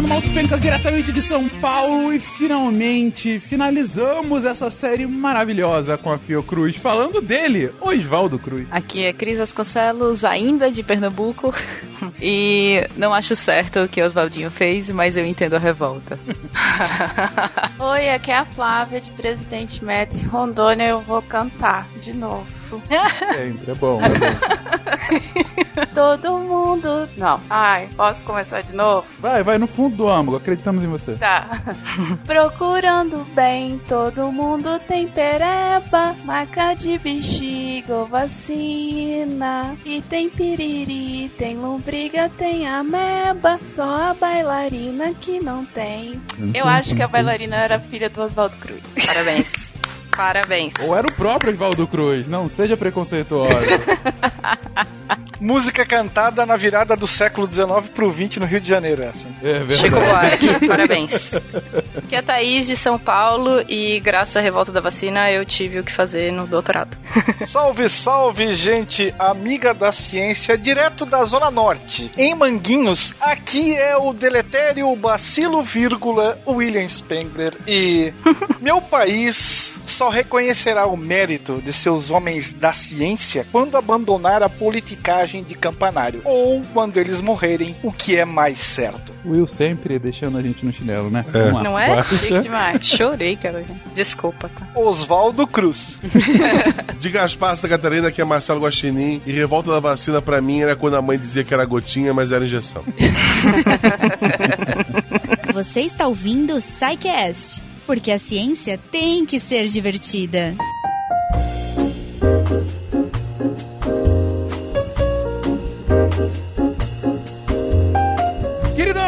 Fernando Malto Fencas, diretamente de São Paulo, e finalmente finalizamos essa série maravilhosa com a Fiocruz, falando dele, Oswaldo Cruz. Aqui é Cris Vasconcelos, ainda de Pernambuco, e não acho certo o que Oswaldinho fez, mas eu entendo a revolta. Oi, aqui é a Flávia de Presidente Médici, Rondônia, eu vou cantar de novo. Sempre, é bom, é bom. Todo mundo. Não. Ai, posso começar de novo? Vai, vai no fundo do âmago, acreditamos em você. Tá. Procurando bem, todo mundo tem pereba, maca de bexiga ou vacina. E tem piriri, tem lombriga, tem ameba, só a bailarina que não tem. Eu acho que a bailarina era filha do Oswaldo Cruz. Parabéns. Parabéns. Ou era o próprio Oswaldo Cruz, não seja preconceituoso. Música cantada na virada do século XIX pro XX no Rio de Janeiro, essa. É Chico verdade. Buarque, parabéns. Aqui é a Thaís de São Paulo e graças à revolta da vacina eu tive o que fazer no doutorado. Salve, salve, gente amiga da ciência, direto da Zona Norte. Em Manguinhos, aqui é o deletério Bacilo, vírgula, William Spengler. E meu país só reconhecerá o mérito de seus homens da ciência quando abandonar a politicagem de campanário. Ou quando eles morrerem, o que é mais certo. Will sempre deixando a gente no chinelo, né? É. Não é? Chique demais. Chorei, cara. Desculpa, tá? Oswaldo Cruz. De Gaspar Santa Catarina, que é Marcelo Guaxinim. E revolta da vacina pra mim era quando a mãe dizia que era gotinha, mas era injeção. Você está ouvindo o Psycast, porque a ciência tem que ser divertida.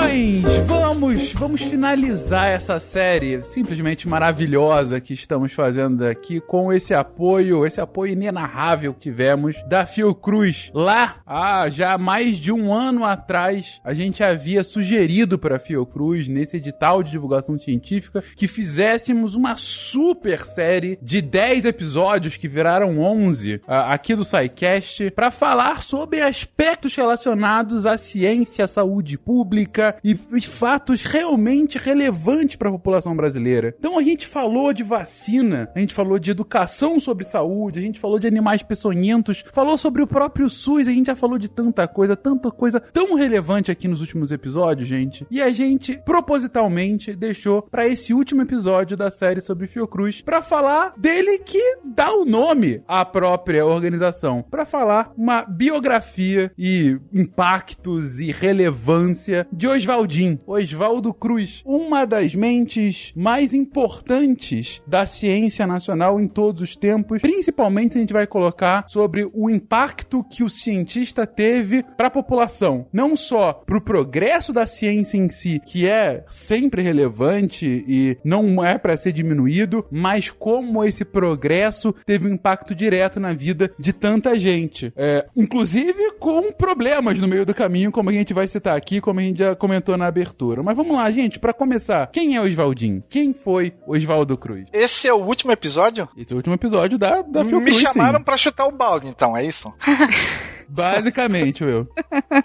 Queridões, vamos, vamos finalizar essa série simplesmente maravilhosa que estamos fazendo aqui com esse apoio, esse apoio inenarrável que tivemos da Fiocruz. Lá, há já mais de um ano atrás, a gente havia sugerido para a Fiocruz, nesse edital de divulgação científica, que fizéssemos uma super série de 10 episódios que viraram 11 ah, aqui do SciCast para falar sobre aspectos relacionados à ciência, à saúde pública e, e fatos realmente relevantes para a população brasileira. Então a gente falou de vacina, a gente falou de educação sobre saúde, a gente falou de animais peçonhentos, falou sobre o próprio SUS, a gente já falou de tanta coisa, tanta coisa tão relevante aqui nos últimos episódios, gente. E a gente propositalmente deixou para esse último episódio da série sobre Fiocruz para falar dele que dá o nome à própria organização, para falar uma biografia e impactos e relevância de Oswaldinho, Oswaldo Cruz, uma das mentes mais importantes da ciência nacional em todos os tempos, principalmente se a gente vai colocar sobre o impacto que o cientista teve para a população, não só para o progresso da ciência em si, que é sempre relevante e não é para ser diminuído, mas como esse progresso teve um impacto direto na vida de tanta gente, É, inclusive com problemas no meio do caminho, como a gente vai citar aqui, como a gente já comentou na abertura. Mas vamos lá, gente, para começar, quem é Oswaldinho? Quem foi Oswaldo Cruz? Esse é o último episódio? Esse é o último episódio da, da Me Fiocruz, chamaram sim. pra chutar o balde, então, é isso? Basicamente, Will.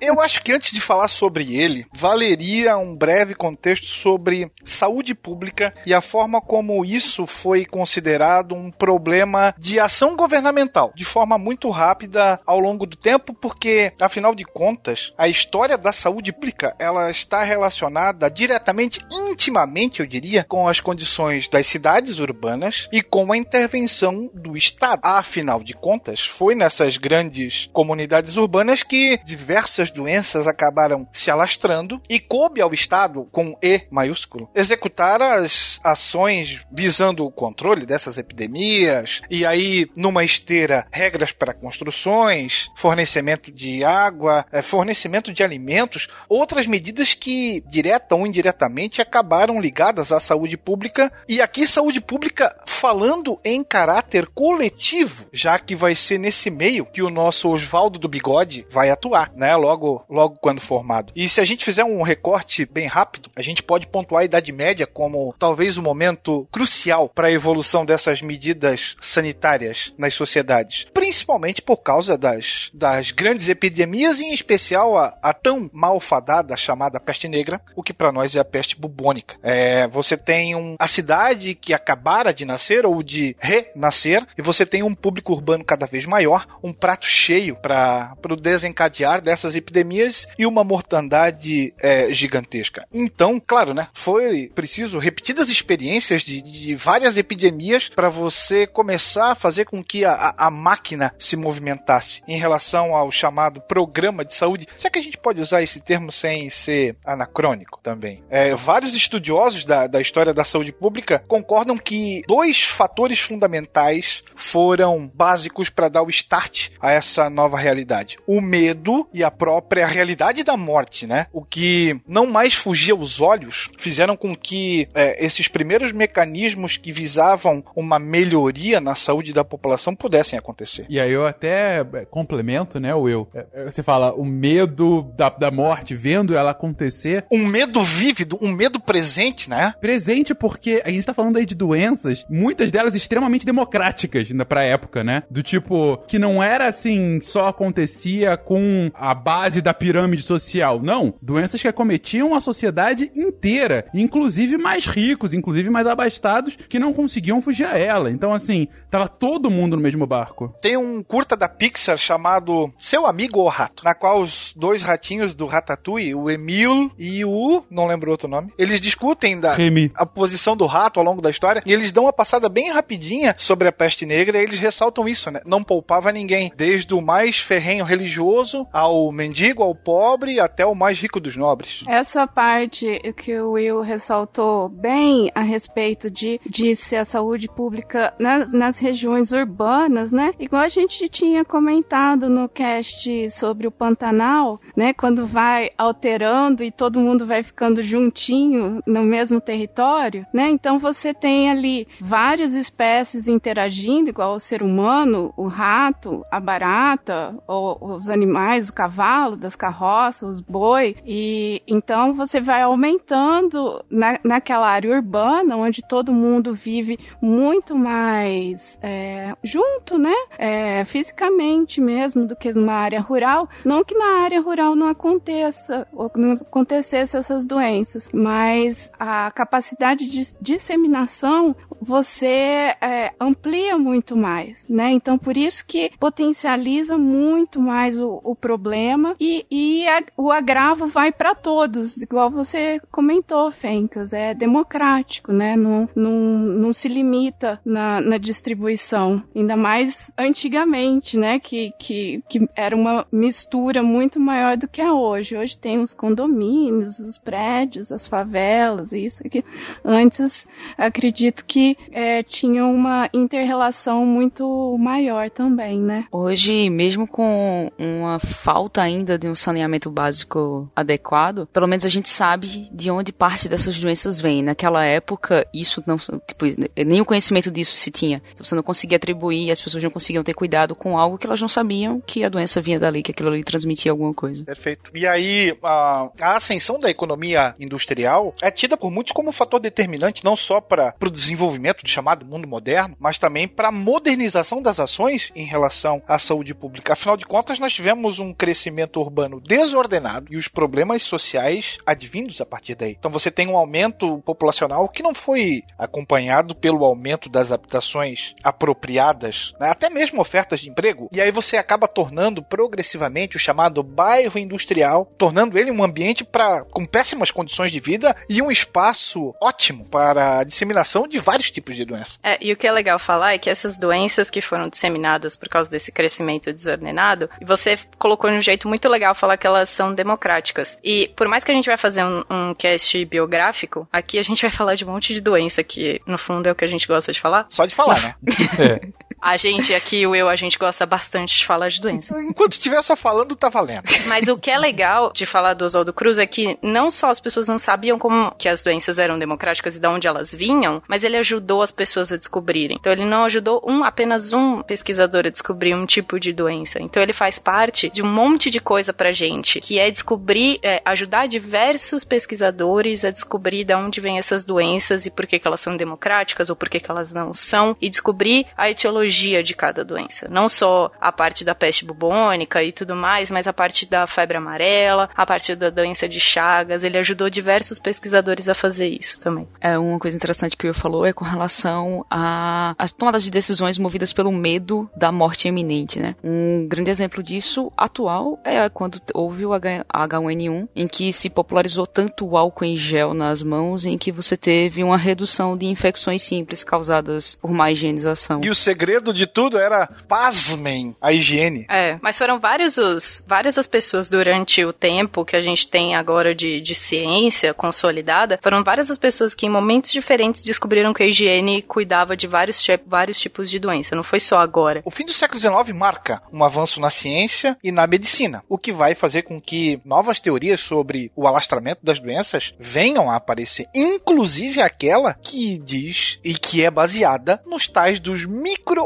Eu acho que antes de falar sobre ele, valeria um breve contexto sobre saúde pública e a forma como isso foi considerado um problema de ação governamental, de forma muito rápida ao longo do tempo, porque afinal de contas, a história da saúde pública, ela está relacionada diretamente, intimamente, eu diria, com as condições das cidades urbanas e com a intervenção do Estado. Afinal de contas, foi nessas grandes comunidades urbanas que diversas doenças acabaram se alastrando e coube ao Estado, com E maiúsculo, executar as ações visando o controle dessas epidemias e aí, numa esteira, regras para construções, fornecimento de água, eh, fornecimento de alimentos, outras medidas que, direta ou indiretamente, acabaram ligadas à saúde pública e aqui saúde pública falando em caráter coletivo, já que vai ser nesse meio que o nosso Oswaldo do bigode vai atuar, né? Logo, logo quando formado. E se a gente fizer um recorte bem rápido, a gente pode pontuar a Idade Média como talvez o momento crucial para a evolução dessas medidas sanitárias nas sociedades, principalmente por causa das, das grandes epidemias, em especial a, a tão malfadada chamada peste negra, o que para nós é a peste bubônica. É, você tem um, a cidade que acabara de nascer ou de renascer, e você tem um público urbano cada vez maior, um prato cheio para o desencadear dessas epidemias e uma mortandade é, gigantesca. Então, claro, né? Foi preciso repetidas experiências de, de várias epidemias para você começar a fazer com que a, a, máquina se movimentasse em relação ao chamado programa de saúde. Será que a gente pode usar esse termo sem ser anacrônico também? É, vários estudiosos da, da história da saúde pública concordam que dois fatores fundamentais foram básicos para dar o start a essa nova realidade: o medo e a própria realidade da morte, né? O que não mais fugia aos olhos fizeram com que é, esses primeiros mecanismos que visavam uma melhoria na saúde da população pudessem acontecer. E aí eu até é, complemento, né, Will? É, é, você fala o medo da, da morte, vendo ela acontecer. Um medo vívido, um medo presente, né? Presente porque a gente tá falando aí de doenças, muitas delas extremamente democráticas ainda pra época, né? Do tipo, que não era assim, só acontecia com a base da pirâmide social. Não. Doenças que acometiam a sociedade inteira, inclusive mais ricos, inclusive mais abastados, que não conseguiam fugir a ela. Então, assim, tava todo mundo no mesmo barco. Tem um curta da Pixar chamado Seu Amigo ou Rato, na qual os dois ratinhos do Ratatouille, o Emil e o. não lembro outro nome, eles discutem da Remy. a posição do rato ao longo da história e eles dão uma passada bem rapidinha sobre a peste negra e eles ressaltam isso, né? Não poupava ninguém, desde o mais ferrenho religioso ao mendigo, ao pobre, até o mais rico dos nobres. Essa parte que o Will ressaltou bem a respeito de, de ser a saúde pública nas, nas regiões urbanas, né? Igual a gente tinha comentado no cast sobre o Pantanal, né? Quando vai alterando e todo mundo vai ficando juntinho no mesmo território, né? Então você tem ali várias espécies interagindo, igual o ser humano, o rato, a barata, os animais, o cavalo das carroças, os boi. E então você vai aumentando na, naquela área urbana, onde todo mundo vive muito mais é, junto, né? É, fisicamente mesmo, do que numa área rural. Não que na área rural não aconteça, ou não acontecesse essas doenças, mas a capacidade de disseminação você é, amplia muito mais, né? Então por isso que potencializa muito mais o, o problema e, e a, o agravo vai para todos, igual você comentou, Fencas, é democrático, né? Não, não, não se limita na, na distribuição, ainda mais antigamente, né? Que, que, que era uma mistura muito maior do que é hoje. Hoje tem os condomínios, os prédios, as favelas, isso aqui. Antes, acredito que é, tinha uma inter-relação muito maior também, né? Hoje, mesmo com uma falta ainda de um saneamento básico adequado, pelo menos a gente sabe de onde parte dessas doenças vem. Naquela época, isso não, tipo, nem o conhecimento disso se tinha. Então, você não conseguia atribuir, as pessoas não conseguiam ter cuidado com algo que elas não sabiam que a doença vinha dali, que aquilo ali transmitia alguma coisa. Perfeito. E aí, a, a ascensão da economia industrial é tida por muitos como um fator determinante não só para o desenvolvimento do chamado mundo moderno, mas também para a modernização das ações em relação à saúde pública. Afinal de contas, nós tivemos um crescimento urbano desordenado e os problemas sociais advindos a partir daí. Então você tem um aumento populacional que não foi acompanhado pelo aumento das habitações apropriadas, né? até mesmo ofertas de emprego. E aí você acaba tornando progressivamente o chamado bairro industrial, tornando ele um ambiente para com péssimas condições de vida e um espaço ótimo para a disseminação de vários tipos de doenças. É, e o que é legal falar é que essas doenças que foram disseminadas por causa desse crescimento desordenado, você colocou de um jeito muito legal falar que elas são democráticas. E por mais que a gente vai fazer um, um cast biográfico, aqui a gente vai falar de um monte de doença que, no fundo, é o que a gente gosta de falar. Só de falar, né? é. A gente aqui, o eu, a gente gosta bastante de falar de doença. Enquanto estiver só falando, tá valendo. Mas o que é legal de falar do Oswaldo Cruz é que não só as pessoas não sabiam como que as doenças eram democráticas e de onde elas vinham, mas ele ajudou as pessoas a descobrirem. Então ele não ajudou um apenas um pesquisador a descobrir um tipo de doença. Então ele faz parte de um monte de coisa pra gente, que é descobrir, é, ajudar diversos pesquisadores a descobrir de onde vêm essas doenças e por que, que elas são democráticas ou por que, que elas não são, e descobrir a etiologia de cada doença. Não só a parte da peste bubônica e tudo mais, mas a parte da febre amarela, a parte da doença de Chagas. Ele ajudou diversos pesquisadores a fazer isso também. É uma coisa interessante que o falou é com relação às tomadas de decisões movidas pelo medo da morte iminente, né? Um grande exemplo disso atual é quando houve o H1N1, em que se popularizou tanto o álcool em gel nas mãos, em que você teve uma redução de infecções simples causadas por má higienização. E o segredo de tudo era, pasmem, a higiene. É, mas foram vários os, várias as pessoas durante o tempo que a gente tem agora de, de ciência consolidada, foram várias as pessoas que em momentos diferentes descobriram que a higiene cuidava de vários, vários tipos de doença, não foi só agora. O fim do século XIX marca um avanço na ciência e na medicina, o que vai fazer com que novas teorias sobre o alastramento das doenças venham a aparecer, inclusive aquela que diz e que é baseada nos tais dos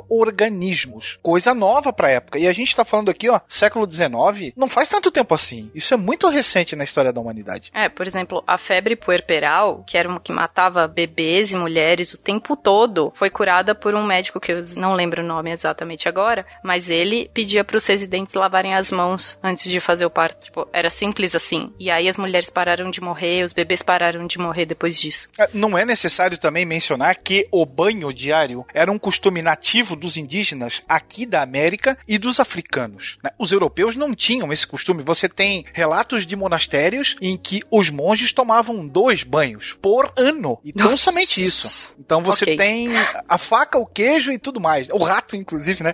micro-organismos, coisa nova para a época. E a gente está falando aqui, ó, século XIX, não faz tanto tempo assim. Isso é muito recente na história da humanidade. É, por exemplo, a febre puerperal, que era uma que matava bebês e mulheres o tempo todo, foi curada por um médico que eu não lembro o nome exatamente agora, mas ele pedia para os residentes lavarem as mãos antes de fazer o parto. Tipo, era simples assim. E aí as mulheres pararam de morrer, os bebês pararam de morrer depois disso. É, não é necessário também mencionar que o banho diário era um costume nativo dos indígenas aqui da América e dos africanos. Né? Os europeus não tinham esse costume. Você tem relatos de monastérios em que os monges tomavam dois banhos por ano. E não somente isso. Então você okay. tem a faca, o queijo e tudo mais. O rato, inclusive, né?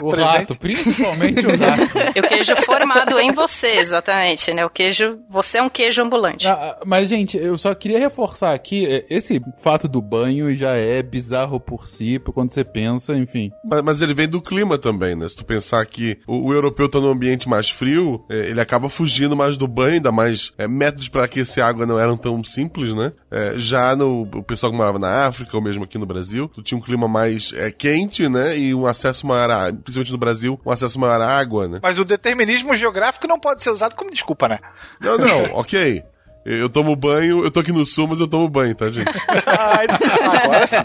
O rato, principalmente o rato. E o queijo formado em você, exatamente, né? O queijo, você é um queijo ambulante. Ah, mas, gente, eu só queria reforçar aqui, é, esse fato do banho já é bizarro por si, quando você pensa, enfim. Mas, mas ele vem do clima também, né? Se tu pensar que o, o europeu tá num ambiente mais frio, é, ele acaba fugindo mais do banho, ainda mais é, métodos para aquecer água não eram tão simples, né? É, já no o pessoal que morava na África, ou mesmo aqui no Brasil, tu tinha um clima mais é, quente, né? E um acesso maior, a, principalmente no Brasil, um acesso maior à água, né? Mas o determinismo geográfico não pode ser usado como desculpa, né? Não, não, ok. Eu tomo banho, eu tô aqui no sul, mas eu tomo banho, tá, gente? agora sim.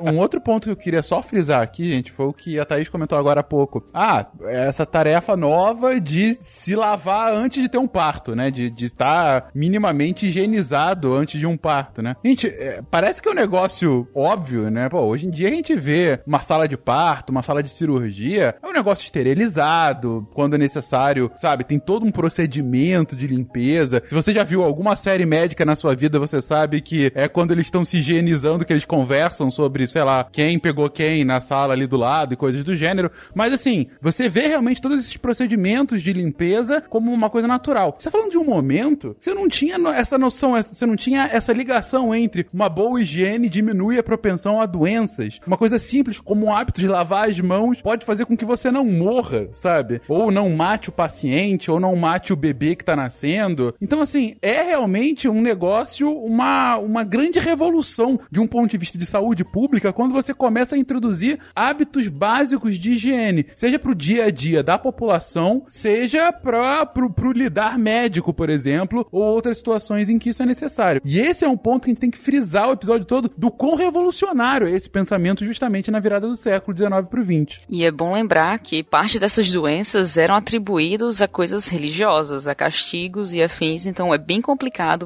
Um outro ponto que eu queria só frisar aqui, gente, foi o que a Thaís comentou agora há pouco. Ah, essa tarefa nova de se lavar antes de ter um parto, né? De estar tá minimamente higienizado antes de um parto, né? Gente, é, parece que é um negócio óbvio, né? Pô, hoje em dia a gente vê uma sala de parto, uma sala de cirurgia, é um negócio esterilizado, quando é necessário, sabe? Tem todo um procedimento de limpeza. Se você já viu alguma série médica na sua vida, você sabe que é quando eles estão se higienizando que eles conversam sobre, sei lá, quem pegou quem na sala ali do lado e coisas do gênero. Mas assim, você vê realmente todos esses procedimentos de limpeza como uma coisa natural. Você tá falando de um momento, você não tinha essa noção, você não tinha essa ligação entre uma boa higiene diminui a propensão a doenças. Uma coisa simples como o hábito de lavar as mãos pode fazer com que você não morra, sabe? Ou não mate o paciente, ou não mate o bebê que tá nascendo. Então, assim, é realmente um negócio, uma, uma grande revolução de um ponto de vista de saúde pública quando você começa a introduzir hábitos básicos de higiene, seja para o dia a dia da população, seja para o lidar médico, por exemplo, ou outras situações em que isso é necessário. E esse é um ponto que a gente tem que frisar o episódio todo do quão revolucionário é esse pensamento justamente na virada do século XIX para o XX. E é bom lembrar que parte dessas doenças eram atribuídos a coisas religiosas, a castigos e afins, então é bem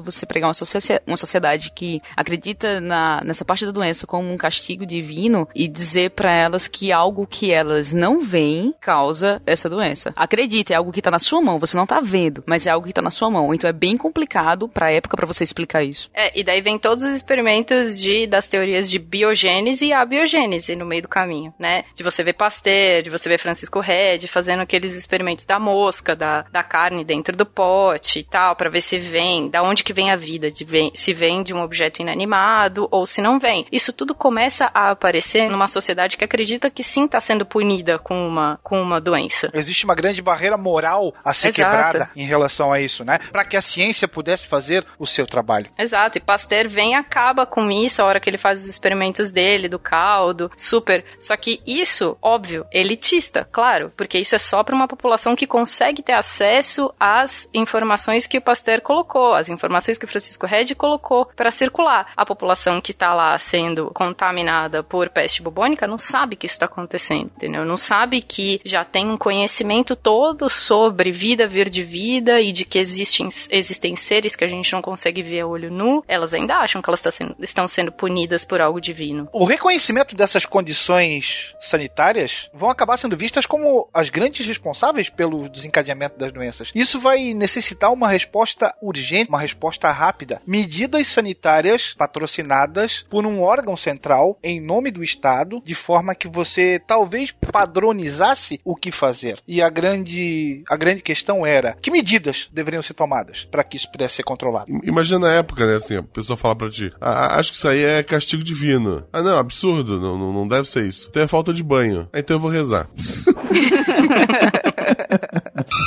você pregar uma, uma sociedade que acredita na, nessa parte da doença como um castigo divino e dizer para elas que algo que elas não veem causa essa doença. Acredite, é algo que tá na sua mão, você não tá vendo, mas é algo que tá na sua mão. Então é bem complicado pra época para você explicar isso. É, e daí vem todos os experimentos de, das teorias de biogênese e abiogênese no meio do caminho, né? De você ver Pasteur, de você ver Francisco Red fazendo aqueles experimentos da mosca, da, da carne dentro do pote e tal, para ver se vem vem, da onde que vem a vida, de vem, se vem de um objeto inanimado ou se não vem. Isso tudo começa a aparecer numa sociedade que acredita que sim está sendo punida com uma, com uma doença. Existe uma grande barreira moral a ser Exato. quebrada em relação a isso, né? Para que a ciência pudesse fazer o seu trabalho. Exato, e Pasteur vem e acaba com isso a hora que ele faz os experimentos dele, do caldo, super. Só que isso, óbvio, elitista, claro, porque isso é só para uma população que consegue ter acesso às informações que o Pasteur colocou, as informações que o Francisco Redd colocou para circular. A população que está lá sendo contaminada por peste bubônica não sabe que isso está acontecendo, entendeu? Não sabe que já tem um conhecimento todo sobre vida vir de vida e de que existem, existem seres que a gente não consegue ver a olho nu. Elas ainda acham que elas tá sendo- estão sendo punidas por algo divino. O reconhecimento dessas condições sanitárias vão acabar sendo vistas como as grandes responsáveis pelo desencadeamento das doenças. Isso vai necessitar uma resposta urgente, uma resposta rápida. Medidas sanitárias patrocinadas por um órgão central em nome do Estado, de forma que você talvez padronizasse o que fazer. E a grande, a grande questão era que medidas deveriam ser tomadas para que isso pudesse ser controlado. Imagina na época, né, assim, a pessoa fala pra ti, ah, acho que isso aí é castigo divino. Ah, não, absurdo, não, não, não deve ser isso. Então é falta de banho. Ah, Então eu vou rezar.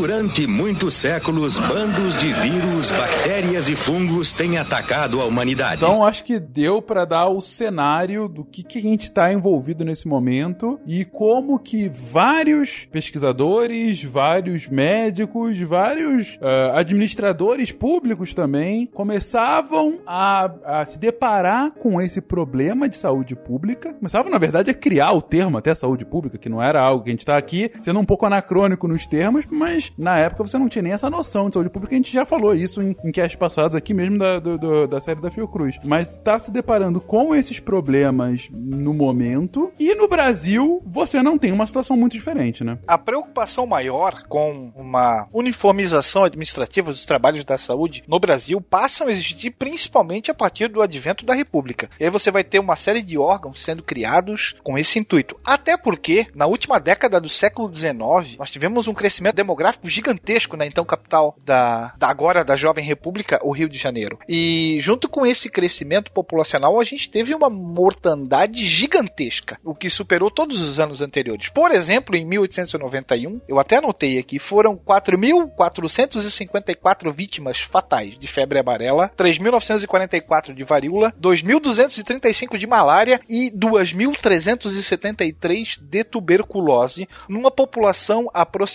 Durante muitos séculos, bandos de vírus, bactérias e fungos têm atacado a humanidade. Então, acho que deu pra dar o cenário do que, que a gente tá envolvido nesse momento e como que vários pesquisadores, vários médicos, vários ah, administradores públicos também começavam a, a se deparar com esse problema de saúde pública. Começavam, na verdade, a criar o termo até saúde pública, que não era algo que a gente tá aqui sendo um pouco anacrônico termos, mas na época você não tinha nem essa noção de saúde pública. A gente já falou isso em, em casts passados aqui mesmo da, do- do- da série da Fiocruz. Mas está se deparando com esses problemas no momento. E no Brasil, você não tem uma situação muito diferente, né? A preocupação maior com uma uniformização administrativa dos trabalhos da saúde no Brasil passam a existir principalmente a partir do advento da República. E aí você vai ter uma série de órgãos sendo criados com esse intuito. Até porque, na última década do século XIX, nós tivemos um crescimento demográfico gigantesco na então capital da, da agora da jovem República, o Rio de Janeiro. E junto com esse crescimento populacional, a gente teve uma mortandade gigantesca, o que superou todos os anos anteriores. Por exemplo, em 1891, eu até anotei aqui, foram 4.454 vítimas fatais de febre amarela, 3.944 de varíola, 2.235 de malária e 2.373 de tuberculose, numa população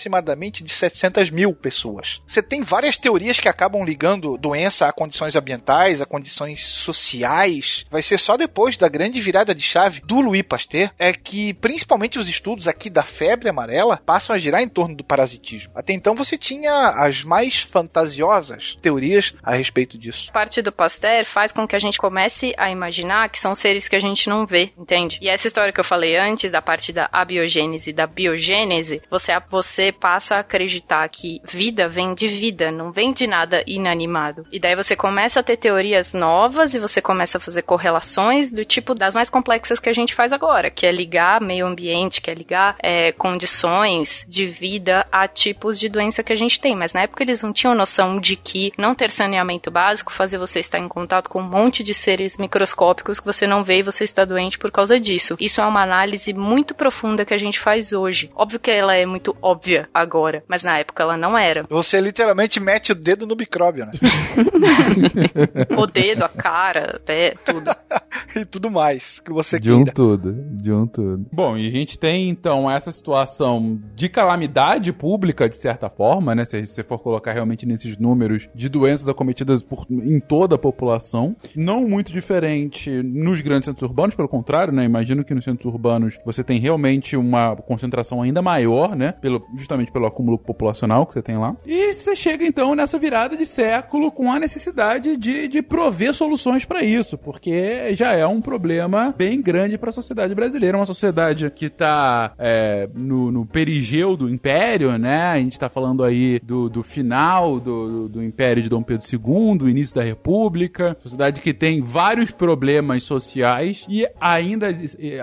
aproximadamente de 700 mil pessoas. Você tem várias teorias que acabam ligando doença a condições ambientais, a condições sociais. Vai ser só depois da grande virada de chave do Louis Pasteur é que principalmente os estudos aqui da febre amarela passam a girar em torno do parasitismo. Até então você tinha as mais fantasiosas teorias a respeito disso. parte do Pasteur faz com que a gente comece a imaginar que são seres que a gente não vê, entende? E essa história que eu falei antes, da parte da abiogênese e da biogênese, você, você passa a acreditar que vida vem de vida, não vem de nada inanimado. E daí você começa a ter teorias novas e você começa a fazer correlações do tipo das mais complexas que a gente faz agora, que é ligar meio ambiente, que é ligar é, condições de vida a tipos de doença que a gente tem. Mas na época eles não tinham noção de que não ter saneamento básico fazia você estar em contato com um monte de seres microscópicos que você não vê e você está doente por causa disso. Isso é uma análise muito profunda que a gente faz hoje. Óbvio que ela é muito óbvia agora, mas na época ela não era. Você literalmente mete o dedo no micróbio, né? O dedo, a cara, pé, tudo. e tudo mais que você De um queira. tudo, de um tudo. Bom, e a gente tem então essa situação de calamidade pública, de certa forma, né? Se você for colocar realmente nesses números de doenças acometidas por, em toda a população. Não muito diferente nos grandes centros urbanos, pelo contrário, né? Imagino que nos centros urbanos você tem realmente uma concentração ainda maior, né? Pelo, justamente pelo acúmulo populacional que você tem lá. E você chega então nessa virada de século com a necessidade de, de prover soluções para isso, porque já é um problema bem grande para a sociedade brasileira, uma sociedade que tá é, no, no perigeu do império, né? A gente tá falando aí do, do final do, do império de Dom Pedro II, do início da República, sociedade que tem vários problemas sociais e ainda,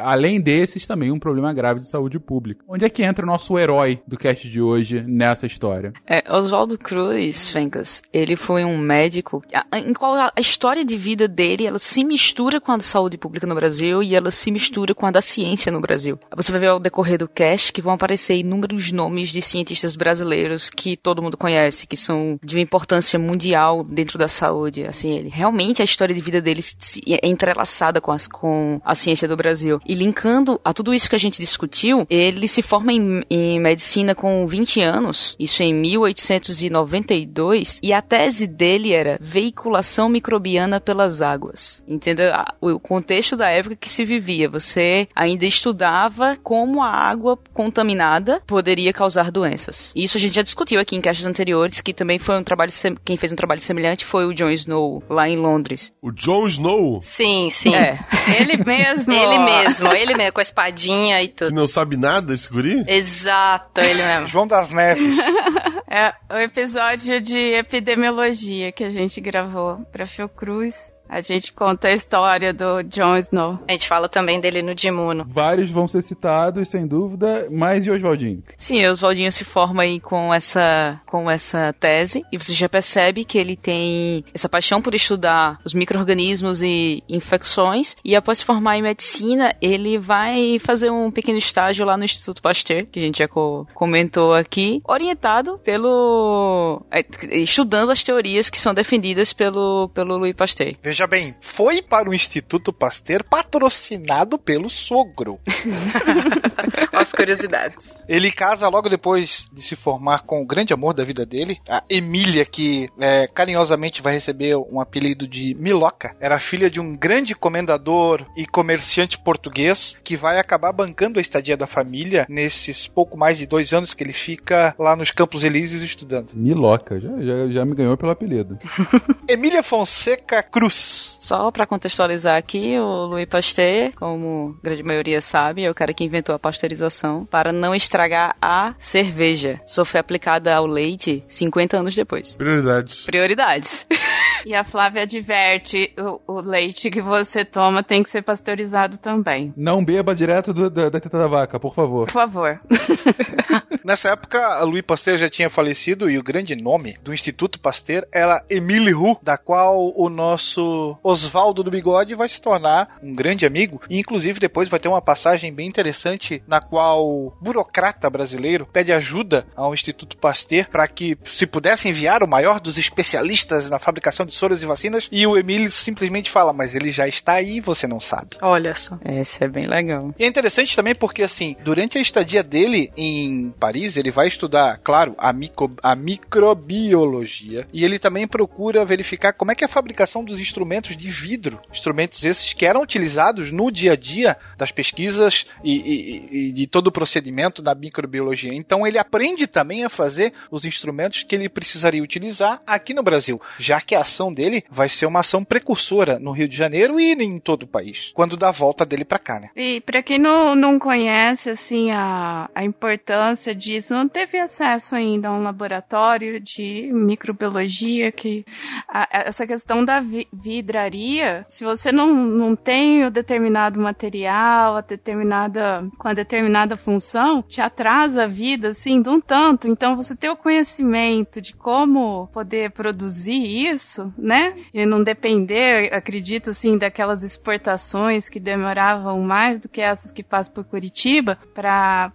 além desses, também um problema grave de saúde pública. Onde é que entra o nosso herói do cast cast de hoje nessa história. É, Oswaldo Cruz, Fencas, ele foi um médico em qual a história de vida dele, ela se mistura com a da saúde pública no Brasil e ela se mistura com a da ciência no Brasil. Você vai ver ao decorrer do cast que vão aparecer inúmeros nomes de cientistas brasileiros que todo mundo conhece, que são de uma importância mundial dentro da saúde. Assim, ele, realmente a história de vida dele é entrelaçada com, as, com a ciência do Brasil. E linkando a tudo isso que a gente discutiu, ele se forma em, em medicina com 20 anos, isso em 1892, e a tese dele era veiculação microbiana pelas águas. Entendeu? O contexto da época que se vivia. Você ainda estudava como a água contaminada poderia causar doenças. Isso a gente já discutiu aqui em caixas anteriores, que também foi um trabalho. Quem fez um trabalho semelhante foi o John Snow, lá em Londres. O John Snow? Sim, sim. É. Ele mesmo. ele mesmo, ele mesmo, com a espadinha e tudo. Que não sabe nada esse guri? Exato, ele mesmo. João das Neves. É o episódio de epidemiologia que a gente gravou pra Fiocruz. A gente conta a história do Jon Snow. A gente fala também dele no Dimuno. Vários vão ser citados, sem dúvida, mas e Oswaldinho? Sim, Oswaldinho se forma aí com essa, com essa tese, e você já percebe que ele tem essa paixão por estudar os micro-organismos e infecções, e após se formar em medicina, ele vai fazer um pequeno estágio lá no Instituto Pasteur, que a gente já co comentou aqui, orientado pelo... É, estudando as teorias que são defendidas pelo, pelo Louis Pasteur. Veja bem, foi para o Instituto Pasteur patrocinado pelo sogro. As curiosidades. Ele casa logo depois de se formar com o grande amor da vida dele, a Emília, que é, carinhosamente vai receber um apelido de Miloca. Era filha de um grande comendador e comerciante português que vai acabar bancando a estadia da família nesses pouco mais de dois anos que ele fica lá nos Campos Elíseos estudando. Miloca, já, já, já me ganhou pelo apelido. Emília Fonseca Cruz. Só para contextualizar aqui, o Louis Pasteur, como a grande maioria sabe, é o cara que inventou a pasteurização para não estragar a cerveja. Só foi aplicada ao leite 50 anos depois. Prioridades. Prioridades. E a Flávia adverte: o, o leite que você toma tem que ser pasteurizado também. Não beba direto do- da, da teta da vaca, por favor. Por favor. Nessa época, a Louis Pasteur já tinha falecido e o grande nome do Instituto Pasteur era Emile Roux, da qual o nosso Oswaldo do Bigode vai se tornar um grande amigo. E, inclusive, depois vai ter uma passagem bem interessante na qual o burocrata brasileiro pede ajuda ao Instituto Pasteur para que se pudesse enviar o maior dos especialistas na fabricação de soros e vacinas. E o Emile simplesmente fala, mas ele já está aí você não sabe. Olha só. Esse é bem legal. E é interessante também porque, assim, durante a estadia dele em Paris, ele vai estudar, claro, a, micro, a microbiologia. E ele também procura verificar como é que é a fabricação dos instrumentos de vidro. Instrumentos esses que eram utilizados no dia a dia das pesquisas e, e- e de todo o procedimento da microbiologia. Então ele aprende também a fazer os instrumentos que ele precisaria utilizar aqui no Brasil, já que a ação dele vai ser uma ação precursora no Rio de Janeiro e em todo o país, quando dá a volta dele para cá, né? E para quem não, não conhece assim a, a importância disso, não teve acesso ainda a um laboratório de microbiologia que a- essa questão da vi- vidraria, se você não, não tem o determinado material, a determinada com a determinada função, te atrasa a vida assim de um tanto. Então você ter o conhecimento de como poder produzir isso, né? E não depender, acredito assim, daquelas exportações que demoravam mais do que essas que passam por Curitiba para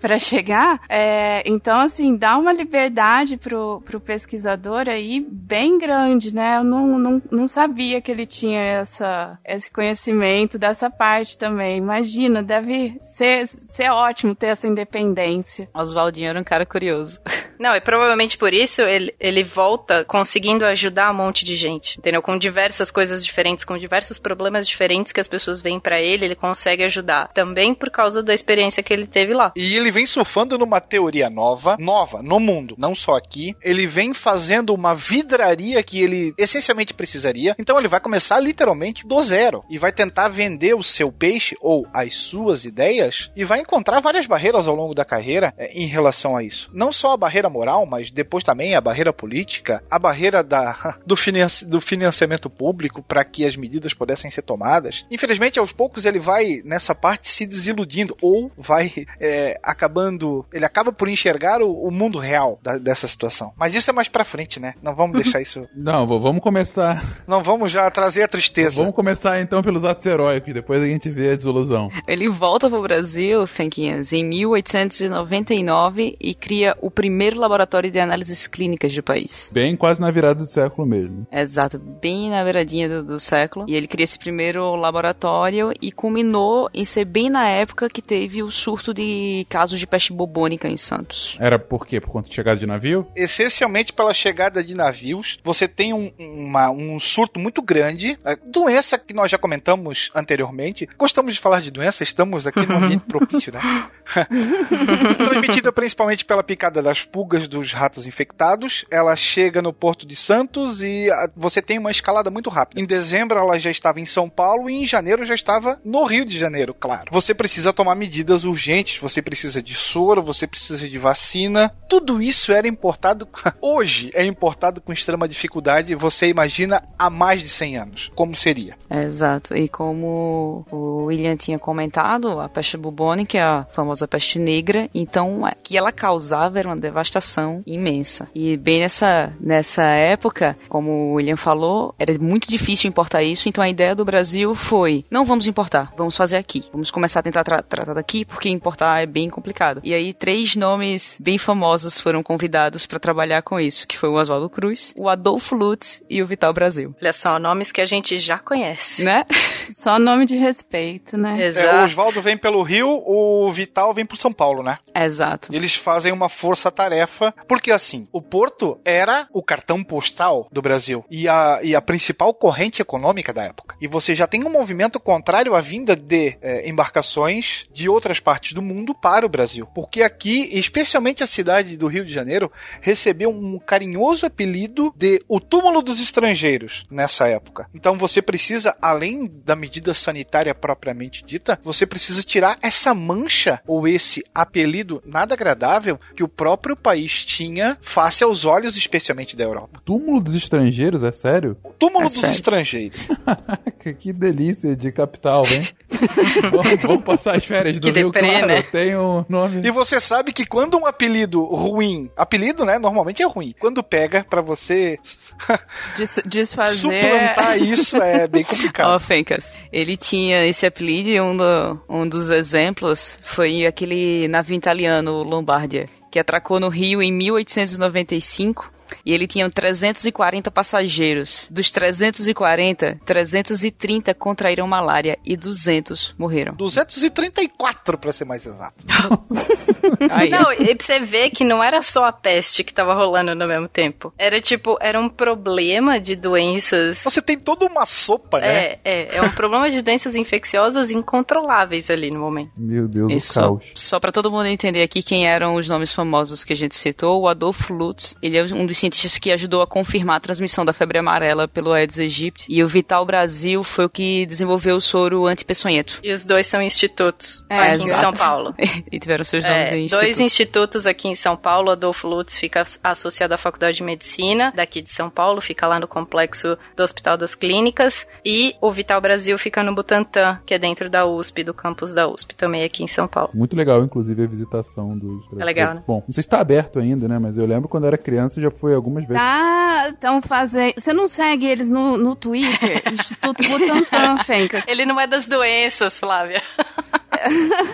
para chegar. É, então, assim, dá uma liberdade pro, pro pesquisador aí bem grande, né? Eu não, não, não sabia que ele tinha essa, esse conhecimento dessa parte também. Imagina, deve ser, ser ótimo ter essa independência. Oswaldinho era um cara curioso. Não, e provavelmente por isso ele, ele volta conseguindo ajudar um monte de gente, entendeu? Com diversas coisas diferentes, com diversos problemas diferentes que as pessoas veem pra ele, ele consegue ajudar. Também por causa da experiência que ele teve lá. E ele vem surfando numa teoria nova, nova no mundo, não só aqui. Ele vem fazendo uma vidraria que ele essencialmente precisaria. Então ele vai começar literalmente do zero e vai tentar vender o seu peixe ou as suas ideias e vai encontrar várias barreiras ao longo da carreira eh, em relação a isso. Não só a barreira moral, mas depois também a barreira política, a barreira da do, financi do financiamento público para que as medidas pudessem ser tomadas. Infelizmente, aos poucos ele vai nessa parte se desiludindo ou vai é, acabando, ele acaba por enxergar o, o mundo real da, dessa situação. Mas isso é mais para frente, né? Não vamos deixar isso. Não, vamos começar. Não vamos já trazer a tristeza. Vamos começar então pelos atos heróicos, depois a gente vê a desilusão. Ele volta pro Brasil, Fenquinhas, em 1899 e cria o primeiro laboratório de análises clínicas do país. Bem quase na virada do século mesmo. Exato, bem na beiradinha do, do século. E ele cria esse primeiro laboratório e culminou em ser bem na época que teve o surto de casos de peste bubônica em Santos. Era por quê? Por conta de chegada de navio? Essencialmente pela chegada de navios. Você tem um, uma, um surto muito grande. A doença que nós já comentamos anteriormente. Gostamos de falar de doença, estamos aqui num ambiente propício, né? Transmitida principalmente pela picada das pulgas dos ratos infectados. Ela chega no Porto de Santos e a, você tem uma escalada muito rápida. Em dezembro ela já estava em São Paulo e em janeiro já estava no Rio de Janeiro, claro. Você precisa tomar medidas urgentes, você precisa de soro, você precisa de vacina. Tudo isso era importado, hoje é importado com extrema dificuldade. Você imagina há mais de 100 anos. Como seria? Exato. E como o William tinha comentado, a peste bubônica é a famosa peste negra, então o que ela causava era uma devastação imensa. E bem nessa, nessa época, como o William falou, era muito difícil importar isso, então a ideia do Brasil foi: não vamos importar, vamos fazer aqui. Vamos começar a tentar tra tratar daqui, porque importar é bem complicado. E aí, três nomes bem famosos foram convidados para trabalhar com isso, que foi o Oswaldo Cruz, o Adolfo Lutz e o Vital Brasil. Olha só, nomes que a gente já conhece. Né? Só nome de respeito, né? É, o Oswaldo vem pelo Rio, o Vital vem pro São Paulo, né? Exato. Eles fazem uma força-tarefa, porque assim, o Porto era o cartão postal do Brasil e a, e a principal corrente econômica da época. E você já tem um movimento contrário à vinda de é, embarcações de outras partes do mundo para o Brasil. Porque aqui, especialmente a cidade do Rio de Janeiro, recebeu um carinhoso apelido de o túmulo dos estrangeiros nessa época. Então você precisa, além da medida sanitária propriamente dita, você precisa tirar essa mancha ou esse apelido nada agradável que o próprio país tinha face aos olhos, especialmente da Europa. Túmulo dos estrangeiros, é sério? O túmulo É dos sério. estrangeiros. que delícia de capital, hein? vamos, vamos passar as férias do Que Rio, deprê, claro. né? Tem um nome. E você sabe que quando um apelido ruim, apelido, né, normalmente é ruim. Quando pega pra você Des- desfazer. suplantar isso é bem Ó, complicado. Fencas, ele tinha esse apelido e um, do- um dos exemplos foi aquele navio italiano, Lombardia, que atracou no Rio em 1895 e ele tinha 340 passageiros. Dos 340, 330 contraíram malária e 200 morreram. 234 pra ser mais exato. Aí, Não, e pra você ver que não era só a peste que tava rolando no mesmo tempo. Era tipo, era um problema de doenças. Você tem toda uma sopa, né? É, é, é um problema de doenças infecciosas incontroláveis ali no momento. Meu Deus E do só, caos. só para todo mundo entender aqui quem eram os nomes famosos que a gente citou, o Adolfo Lutz, ele é um dos cientistas que ajudou a confirmar a transmissão da febre amarela pelo Aedes aegypti, e o Vital Brasil foi o que desenvolveu o soro antipeçonhento. E os dois são institutos É, aqui em exato. São Paulo. e tiveram seus nomes É, em dois instituto. institutos aqui em São Paulo. Adolfo Lutz fica as- associado à Faculdade de Medicina daqui de São Paulo, fica lá no complexo do Hospital das Clínicas. E o Vital Brasil fica no Butantã, que é dentro da USP, do campus da USP, também aqui em São Paulo. Muito legal, inclusive, a visitação dos. É legal, né? Bom, não sei se tá aberto ainda, né? Mas eu lembro quando eu era criança já fui algumas vezes. Ah, estão fazendo. Você não segue eles no, no Twitter? Instituto Butantan, Fenca. Ele não é das doenças, Flávia.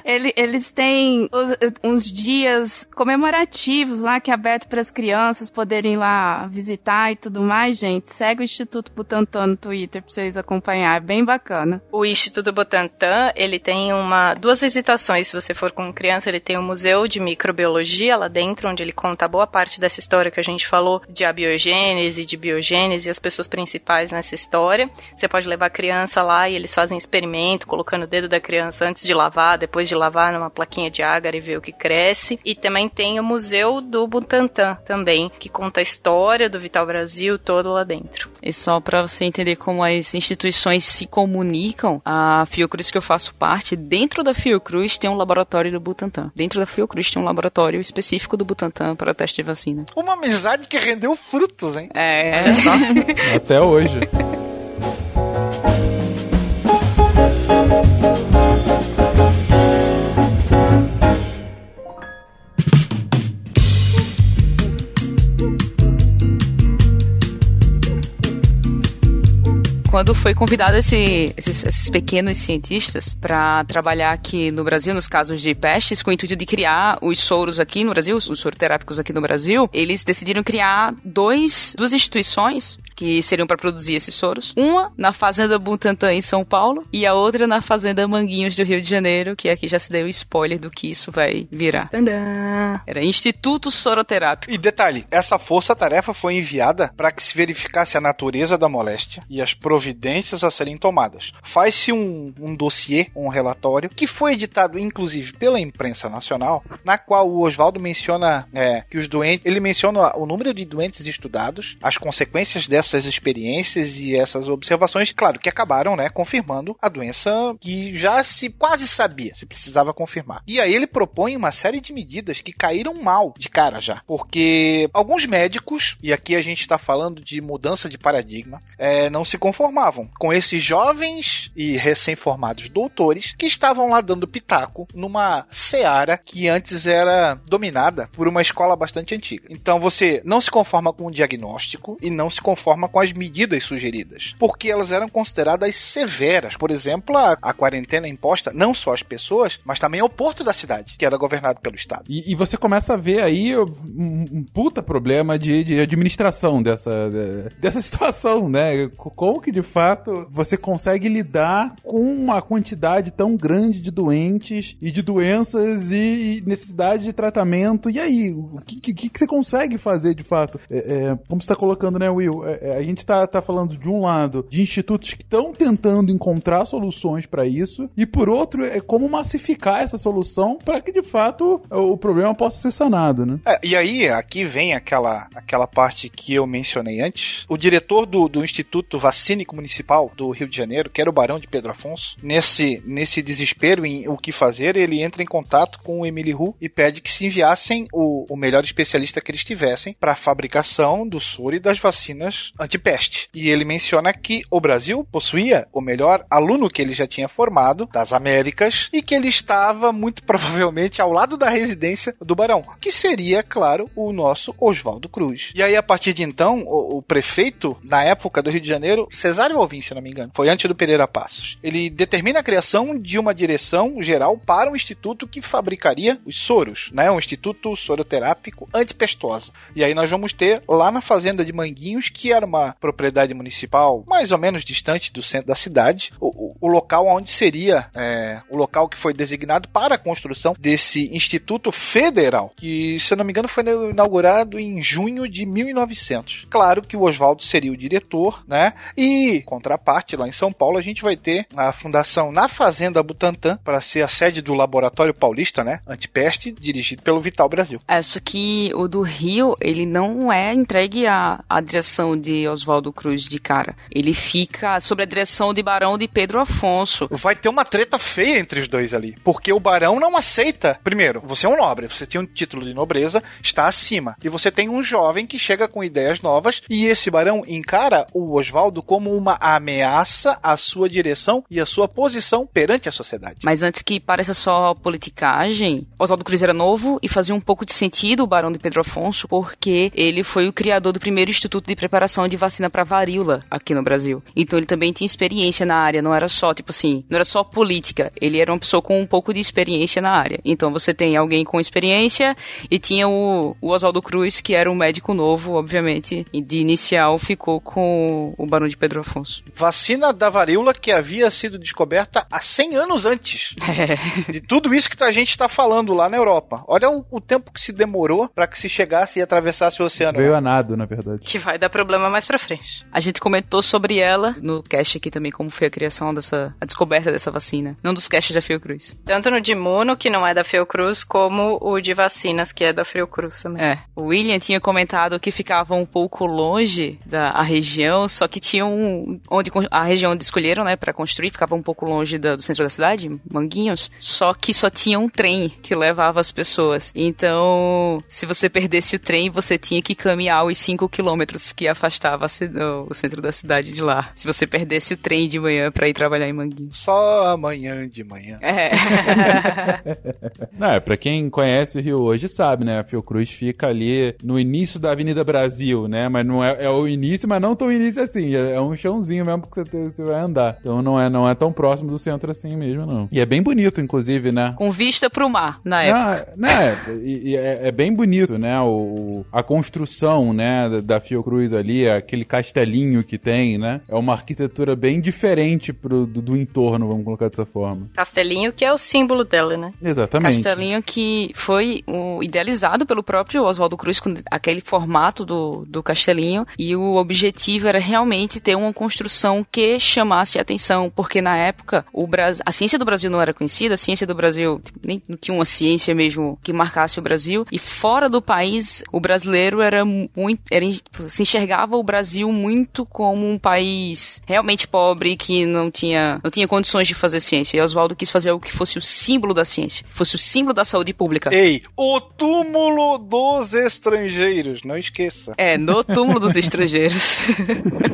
Ele- eles têm os- uns dias comemorativos lá que é aberto para as crianças poderem ir lá visitar e tudo mais, gente. Segue o Instituto Butantan no Twitter pra vocês acompanhar, é bem bacana. O Instituto Butantan, ele tem uma duas visitações. Se você for com criança, ele tem um museu de microbiologia lá dentro, onde ele conta boa parte dessa história que a gente falou de abiogênese, de biogênese e as pessoas principais nessa história. Você pode levar a criança lá e eles fazem experimento, colocando o dedo da criança antes de lavar depois de lavar numa plaquinha de agar e ver o que cresce. E também tem o Museu do Butantan também, que conta a história do Vital Brasil todo lá dentro. E só para você entender como as instituições se comunicam, a Fiocruz que eu faço parte, dentro da Fiocruz tem um laboratório do Butantan. Dentro da Fiocruz tem um laboratório específico do Butantan para teste de vacina. Uma amizade que rendeu frutos, hein? É, olha só. Até hoje. quando foi convidado esse, esses, esses, pequenos cientistas para trabalhar aqui no Brasil, nos casos de pestes, com o intuito de criar os soros aqui no Brasil, os soroterápicos aqui no Brasil, eles decidiram criar dois, duas instituições que seriam para produzir esses soros. Uma na Fazenda Butantan em São Paulo e a outra na Fazenda Manguinhos do Rio de Janeiro, que aqui já se deu spoiler do que isso vai virar. Tadã! Era Instituto Soroterápico. E detalhe, essa força-tarefa foi enviada para que se verificasse a natureza da moléstia e as providências a serem tomadas. Faz-se um, um dossiê, um relatório, que foi editado inclusive pela imprensa nacional, na qual o Oswaldo menciona é, que os doentes, ele menciona o número de doentes estudados, as consequências dessa essas experiências e essas observações, claro, que acabaram, né, confirmando a doença que já se quase sabia, se precisava confirmar. E aí ele propõe uma série de medidas que caíram mal de cara já, porque alguns médicos, e aqui a gente está falando de mudança de paradigma, é, não se conformavam com esses jovens e recém-formados doutores que estavam lá dando pitaco numa seara que antes era dominada por uma escola bastante antiga. Então você não se conforma com o diagnóstico e não se conforma forma com as medidas sugeridas, porque elas eram consideradas severas. Por exemplo, a, a quarentena imposta não só às pessoas, mas também ao porto da cidade, que era governado pelo Estado. E, e você começa a ver aí um, um puta problema de, de administração dessa, de, dessa situação, né? Como que de fato você consegue lidar com uma quantidade tão grande de doentes e de doenças e, e necessidade de tratamento? E aí, o que, que, que você consegue fazer de fato? É, é, como você está colocando, né, Will? É, é, a gente tá, tá falando de um lado de institutos que estão tentando encontrar soluções para isso, e por outro, é como massificar essa solução para que de fato o problema possa ser sanado, né? É, e aí, aqui vem aquela, aquela parte que eu mencionei antes. O diretor do, do Instituto Vacínico Municipal do Rio de Janeiro, que era o Barão de Pedro Afonso, nesse, nesse desespero em o que fazer, ele entra em contato com o Emily Hu e pede que se enviassem o, o melhor especialista que eles tivessem para a fabricação do soro e das vacinas antipeste. E ele menciona que o Brasil possuía o melhor aluno que ele já tinha formado das Américas e que ele estava muito provavelmente ao lado da residência do Barão, que seria, claro, o nosso Oswaldo Cruz. E aí, a partir de então, o, o prefeito, na época do Rio de Janeiro, Cesário Alvim, se não me engano, foi antes do Pereira Passos, ele determina a criação de uma direção geral para um instituto que fabricaria os soros, né? Um instituto soroterápico antipestosa. E aí nós vamos ter lá na fazenda de Manguinhos, que era uma propriedade municipal mais ou menos distante do centro da cidade, o, o, local onde seria é, o local que foi designado para a construção desse Instituto Federal, que, se eu não me engano, foi inaugurado em junho de 1900. Claro que o Oswaldo seria o diretor, né? E, contraparte, lá em São Paulo, a gente vai ter a fundação na Fazenda Butantan para ser a sede do Laboratório Paulista, né? Antipeste, dirigido pelo Vital Brasil. Só que o do Rio, ele não é entregue à, à direção de Oswaldo Cruz de cara. Ele fica sob a direção de Barão de Pedro Afonso. Vai ter uma treta feia entre os dois ali. Porque o Barão não aceita. Primeiro, você é um nobre, você tem um título de nobreza, está acima. E você tem um jovem que chega com ideias novas. E esse Barão encara o Oswaldo como uma ameaça à sua direção e à sua posição perante a sociedade. Mas antes que pareça só politicagem, Oswaldo Cruz era novo e fazia um pouco de sentido o Barão de Pedro Afonso, porque ele foi o criador do primeiro Instituto de Preparação de vacina para varíola aqui no Brasil. Então ele também tinha experiência na área, não era só, tipo assim, não era só política, ele era uma pessoa com um pouco de experiência na área. Então você tem alguém com experiência e tinha o, o Oswaldo Cruz, que era um médico novo, obviamente, e de inicial ficou com o Barão de Pedro Afonso. Vacina da varíola que havia sido descoberta há 100 anos antes É. de tudo isso que a gente está falando lá na Europa. Olha o, o tempo que se demorou para que se chegasse e atravessasse o oceano. Veio a nado, na verdade. Que vai dar problema tema mais pra frente. A gente comentou sobre ela no cast aqui também, como foi a criação dessa, a descoberta dessa vacina. Num dos casts da Fiocruz. Tanto no de imuno, que não é da Fiocruz, como o de vacinas, que é da Fiocruz também. É. O William tinha comentado que ficava um pouco longe da a região, só que tinha um. Onde, a região onde escolheram, né, pra construir, ficava um pouco longe da- do centro da cidade, Manguinhos. Só que só tinha um trem que levava as pessoas. Então, se você perdesse o trem, você tinha que caminhar os 5 quilômetros que afastava a ci- o centro da cidade de lá. Se você perdesse o trem de manhã pra ir trabalhar em Manguinhos. Só amanhã de manhã. É. Não, é, pra quem conhece o Rio hoje sabe, né? A Fiocruz fica ali no início da Avenida Brasil, né? Mas não é, é o início, mas não tão início assim. É, é um chãozinho mesmo que você, tem- você vai andar. Então não é, não é tão próximo do centro assim mesmo, não. E é bem bonito, inclusive, né? Com vista pro mar, na época. Não, né, e- e é, é bem bonito, né? O, a construção, né, da Fiocruz ali, aquele castelinho que tem, né? É uma arquitetura bem diferente pro, do, do entorno, vamos colocar dessa forma. Castelinho, que é o símbolo dela, né? Exatamente. Castelinho que foi o, idealizado pelo próprio Oswaldo Cruz com aquele formato do, do castelinho e o objetivo era realmente ter uma construção que chamasse a atenção, porque na época o Brasil, a ciência do Brasil não era conhecida, a ciência do Brasil tipo, nem não tinha uma ciência mesmo que marcasse o Brasil e fora do país o brasileiro era muito, era, se enxergava o Brasil muito como um país realmente pobre que não tinha não tinha condições de fazer ciência. E Oswaldo quis fazer algo que fosse o símbolo da ciência, fosse o símbolo da saúde pública. Ei, o túmulo dos estrangeiros, não esqueça. É, no túmulo dos estrangeiros.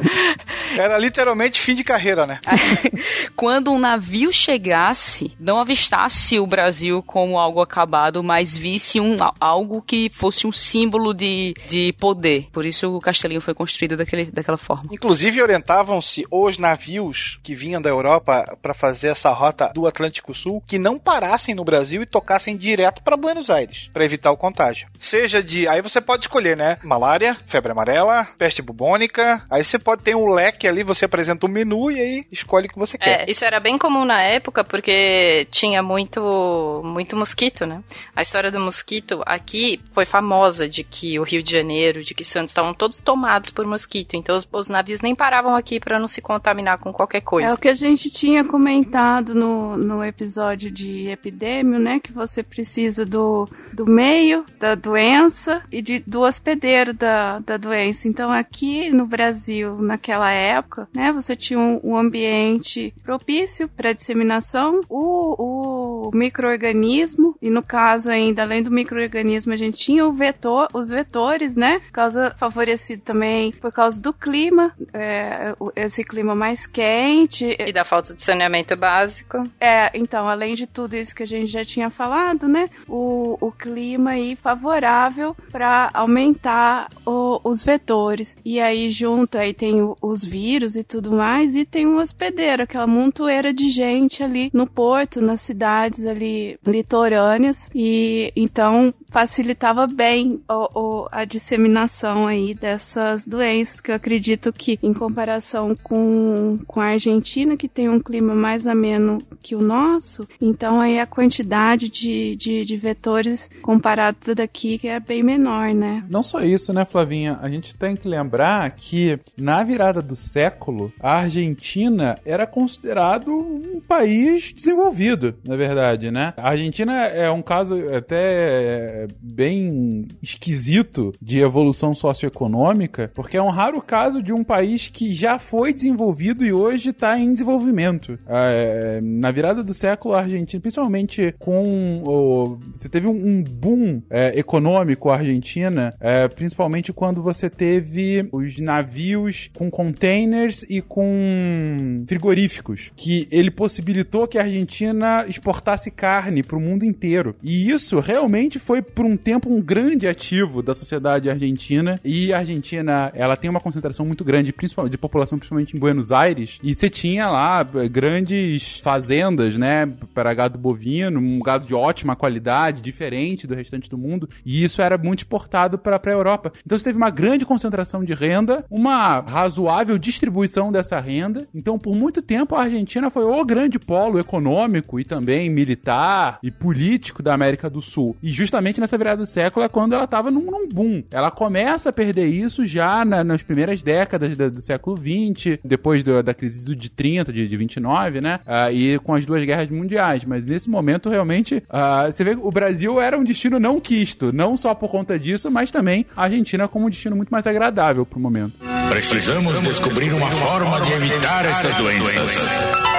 Era literalmente fim de carreira, né? Quando um navio chegasse, não avistasse o Brasil como algo acabado, mas visse um, algo que fosse um símbolo de, de poder. Por isso o castelinho foi construído daquele, daquela forma. Inclusive orientavam-se os navios que vinham da Europa para fazer essa rota do Atlântico Sul que não parassem no Brasil e tocassem direto para Buenos Aires para evitar o contágio. Seja de, aí você pode escolher, né? Malária, febre amarela, peste bubônica. Aí você pode ter um leque ali, você apresenta um menu e aí escolhe o que você quer. É, isso era bem comum na época porque tinha muito muito mosquito, né? A história do mosquito aqui foi famosa de que o Rio de Janeiro, de que Santos estavam todos tomados por mosquito. Então os, os navios nem paravam aqui para não se contaminar com qualquer coisa. É o que a gente tinha comentado no, no episódio de epidêmio, né? Que você precisa do, do meio da doença e de, do hospedeiro da, da doença. Então, aqui no Brasil, naquela época, né? Você tinha um, um ambiente propício para disseminação, o, o microorganismo, e no caso ainda, além do microorganismo, a gente tinha o vetor, os vetores, né? Por causa, favorecido também por causa do clima, é, esse clima mais quente, E da falta de saneamento básico. é, então, além de tudo isso que a gente já tinha falado, né? O, o clima aí favorável para aumentar o- os vetores. E aí, junto, aí tem o- os vírus e tudo mais, e tem um hospedeiro, aquela montoeira de gente ali no porto, nas cidades ali litorâneas. E então facilitava bem o- o- a disseminação aí dessas doenças, que eu acredito que, em comparação com, com a Argentina, que tem um clima mais ameno que o nosso, então aí a quantidade de, de, de vetores comparados daqui é bem menor, né? Não só isso, né, Flavinha? A gente tem que lembrar que na virada do século, a Argentina era considerado um país desenvolvido, na verdade, né? A Argentina é um caso até bem esquisito de evolução socioeconômica, porque é um raro caso de um país que já foi desenvolvido e hoje está em desenvolvimento. É, na virada do século, a Argentina, principalmente com o, você teve um um boom é, econômico a Argentina, é, principalmente quando você teve os navios com containers e com frigoríficos, que ele possibilitou que a Argentina exportasse carne para o mundo inteiro. E isso realmente foi por um tempo um grande ativo da sociedade argentina. E a Argentina, ela tem uma concentração muito grande, principalmente de população, principalmente em Buenos Aires. E você tinha lá eh, grandes fazendas, né, para gado bovino, um gado de ótima qualidade, diferente do restante do mundo. E isso era muito exportado para a Europa. Então você teve uma grande concentração de renda, uma razoável distribuição dessa renda. Então, por muito tempo, a Argentina foi o grande polo econômico e também militar e político da América do Sul. E justamente justamente nessa virada do século é quando ela tava num, num boom. Ela começa a perder isso já na- nas primeiras décadas da- do século XX, depois do- da crise do, de 30, de, de 29, né? Ah, e com as duas guerras mundiais. Mas nesse momento, realmente, ah, você vê que o Brasil era um destino não quisto, não só por conta disso, mas também a Argentina como um destino muito mais agradável pro momento. Precisamos descobrir uma forma de evitar essas doenças.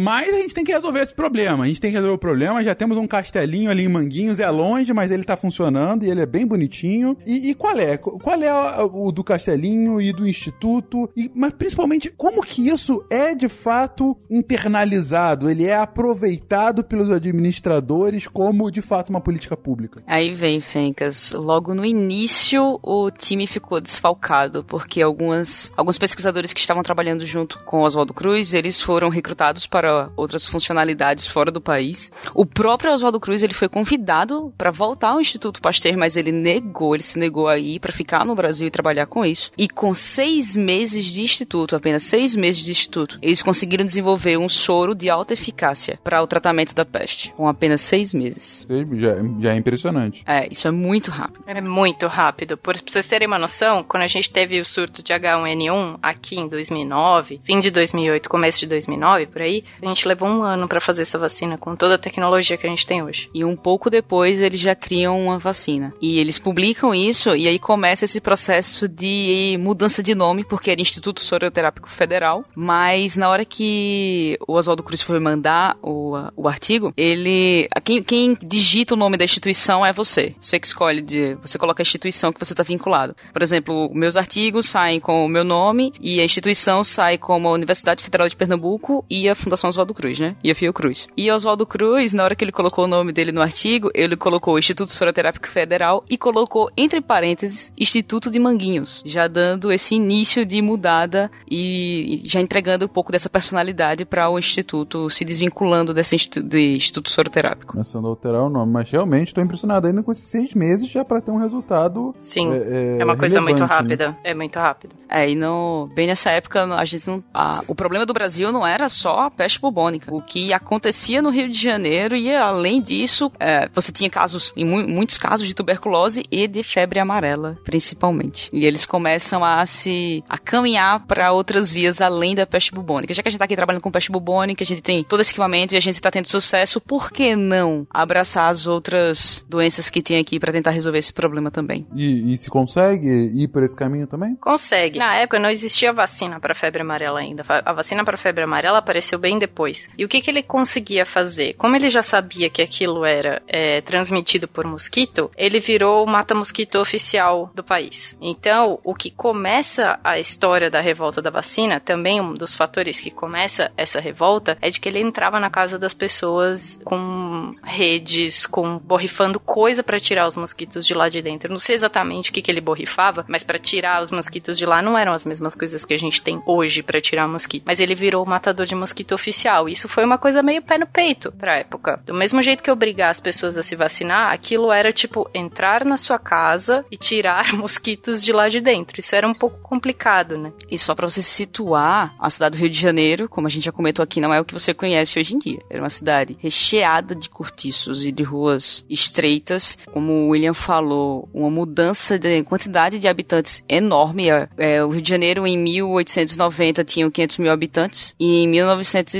Mas a gente tem que resolver esse problema. A gente tem que resolver o problema. Já temos um castelinho ali em Manguinhos. É longe, mas ele tá funcionando e ele é bem bonitinho. E, e qual é? Qual é o do castelinho e do instituto? E, mas principalmente, como que isso é de fato internalizado? Ele é aproveitado pelos administradores como de fato uma política pública? Aí vem, Fencas. Logo no início, o time ficou desfalcado, porque algumas, alguns pesquisadores que estavam trabalhando junto com Oswaldo Cruz, eles foram recrutados para outras funcionalidades fora do país. O próprio Oswaldo Cruz, ele foi convidado para voltar ao Instituto Pasteur, mas ele negou, ele se negou a ir para ficar no Brasil e trabalhar com isso. E com seis meses de instituto, apenas seis meses de instituto, eles conseguiram desenvolver um soro de alta eficácia para o tratamento da peste, com apenas seis meses. Já, já é impressionante. É, isso é muito rápido. É muito rápido. Por pra vocês terem uma noção, quando a gente teve o surto de H1N1 aqui em 2009, fim de 2008, começo de 2009, por aí, a gente levou um ano pra fazer essa vacina com toda a tecnologia que a gente tem hoje. E um pouco depois eles já criam uma vacina. E eles publicam isso e aí começa esse processo de mudança de nome, porque era Instituto Soroterápico Federal. Mas na hora que o Oswaldo Cruz foi mandar o, o artigo, ele. Quem, quem digita o nome da instituição é você. Você que escolhe, de, você coloca a instituição que você está vinculado. Por exemplo, meus artigos saem com o meu nome e a instituição sai como a Universidade Federal de Pernambuco e a Fundação Oswaldo Cruz, né? E a Fiocruz. E Oswaldo Cruz, na hora que ele colocou o nome dele no artigo, ele colocou Instituto Soroterápico Federal e colocou, entre parênteses, Instituto de Manguinhos, já dando esse início de mudada e já entregando um pouco dessa personalidade para o Instituto, se desvinculando desse institu de Instituto Soroterápico. Começando a alterar o nome. Mas realmente tô impressionado ainda com esses seis meses já pra ter um resultado. Sim, É, é, uma coisa muito relevante, rápida. É muito rápido. É, e no, bem nessa época, a gente não, a- o problema do Brasil não era só a peste bubônica. O que acontecia no Rio de Janeiro e, além disso, é, você tinha casos, em mu- muitos casos, de tuberculose e de febre amarela, principalmente. E eles começam a se a caminhar para outras vias além da peste bubônica. Já que a gente tá aqui trabalhando com peste bubônica, a gente tem todo esse equipamento e a gente está tendo sucesso, por que não abraçar as outras doenças que tem aqui para tentar resolver esse problema também? E, e se consegue ir por esse caminho também? Consegue. Na época não existia vacina para febre amarela ainda. A vacina para febre amarela apareceu bem depois. E o que, que ele conseguia fazer? Como ele já sabia que aquilo era é, transmitido por mosquito, ele virou o mata-mosquito oficial do país. Então, o que começa a história da revolta da vacina, também um dos fatores que começa essa revolta, é de que ele entrava na casa das pessoas com redes, com borrifando coisa para tirar os mosquitos de lá de dentro. Não sei exatamente o que, que ele borrifava, mas para tirar os mosquitos de lá não eram as mesmas coisas que a gente tem hoje para tirar mosquito. Mas ele virou o matador de mosquito oficial. Isso foi uma coisa meio pé no peito pra época. Do mesmo jeito que obrigar as pessoas a se vacinar, aquilo era tipo entrar na sua casa e tirar mosquitos de lá de dentro. Isso era um pouco complicado, né? E só pra você se situar, a cidade do Rio de Janeiro, como a gente já comentou aqui, não é o que você conhece hoje em dia. Era uma cidade recheada de cortiços e de ruas estreitas. Como o William falou, uma mudança de quantidade de habitantes enorme. É, é, o Rio de Janeiro, em 1890, tinha 500 mil habitantes. E em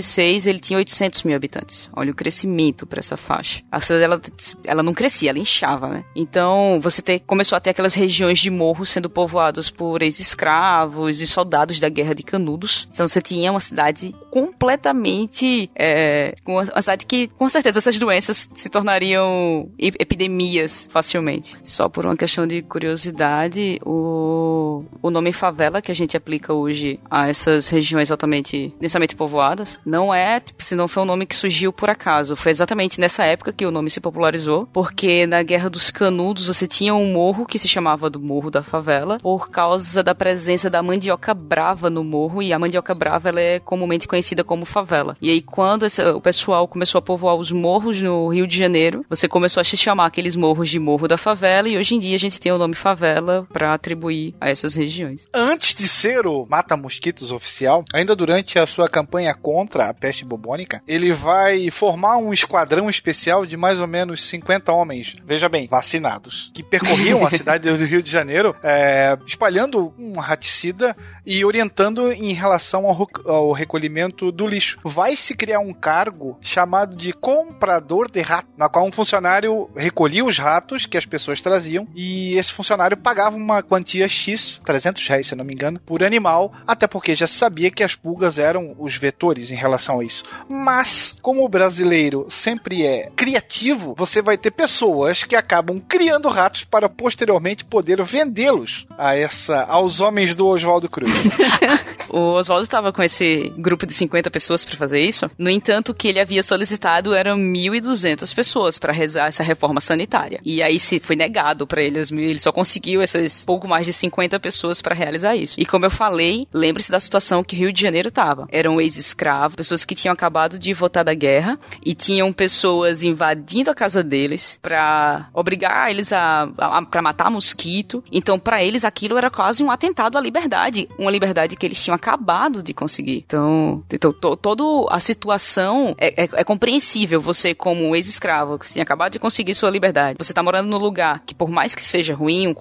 1906, ele tinha 800 mil habitantes. Olha o crescimento para essa faixa. A cidade, ela, ela não crescia, ela inchava, né? Então, você começou a ter aquelas regiões de morro sendo povoados por ex-escravos e soldados da Guerra de Canudos. Então, você tinha uma cidade completamente... É, uma, uma cidade que, com certeza, essas doenças se tornariam ep- epidemias facilmente. Só por uma questão de curiosidade, o, o nome favela que a gente aplica hoje a essas regiões altamente densamente povoadas não é, tipo, se não foi um nome que surgiu por acaso. Foi exatamente nessa época que o nome se popularizou, porque na Guerra dos Canudos você tinha um morro que se chamava do Morro da Favela, por causa da presença da mandioca brava no morro, e a mandioca brava ela é comumente conhecida conhecida como favela. E aí, quando esse, o pessoal começou a povoar os morros no Rio de Janeiro, você começou a se chamar aqueles morros de Morro da Favela, e hoje em dia a gente tem o nome favela para atribuir a essas regiões. Antes de ser o mata-mosquitos oficial, ainda durante a sua campanha contra a peste bubônica, ele vai formar um esquadrão especial de mais ou menos 50 homens, veja bem, vacinados, que percorriam a cidade do Rio de Janeiro, é, espalhando um raticida e orientando em relação ao, ao recolhimento do lixo. Vai se criar um cargo chamado de comprador de rato, na qual um funcionário recolhia os ratos que as pessoas traziam e esse funcionário pagava uma quantia X, 300 reais, se não me engano, por animal, até porque já sabia que as pulgas eram os vetores em relação a isso. Mas, como o brasileiro sempre é criativo, você vai ter pessoas que acabam criando ratos para posteriormente poder vendê-los a essa aos homens do Oswaldo Cruz. o Oswaldo estava com esse grupo de 50 pessoas para fazer isso. No entanto, o que ele havia solicitado eram 1.200 pessoas para rezar essa reforma sanitária. E aí se foi negado para eles, ele só conseguiu essas pouco mais de 50 pessoas para realizar isso. E como eu falei, lembre-se da situação que Rio de Janeiro estava. Eram ex-escravos, pessoas que tinham acabado de voltar da guerra e tinham pessoas invadindo a casa deles para obrigar eles a, a para matar mosquito. Então, para eles aquilo era quase um atentado à liberdade, uma liberdade que eles tinham acabado de conseguir. Então, então to, toda a situação é, é, é compreensível. Você como ex-escravo que tinha acabado de conseguir sua liberdade, você tá morando no lugar que por mais que seja ruim, um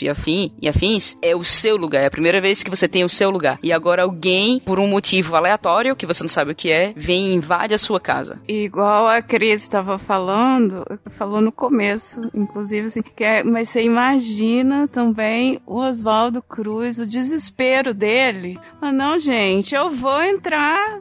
e afim e afins, é o seu lugar. É a primeira vez que você tem o seu lugar. E agora alguém, por um motivo aleatório, que você não sabe o que é, vem e invade a sua casa. Igual a Cris estava falando, falou no começo, inclusive assim, que é, mas você imagina também o Oswaldo Cruz, o desespero dele. Ah, não, gente, eu vou entrar,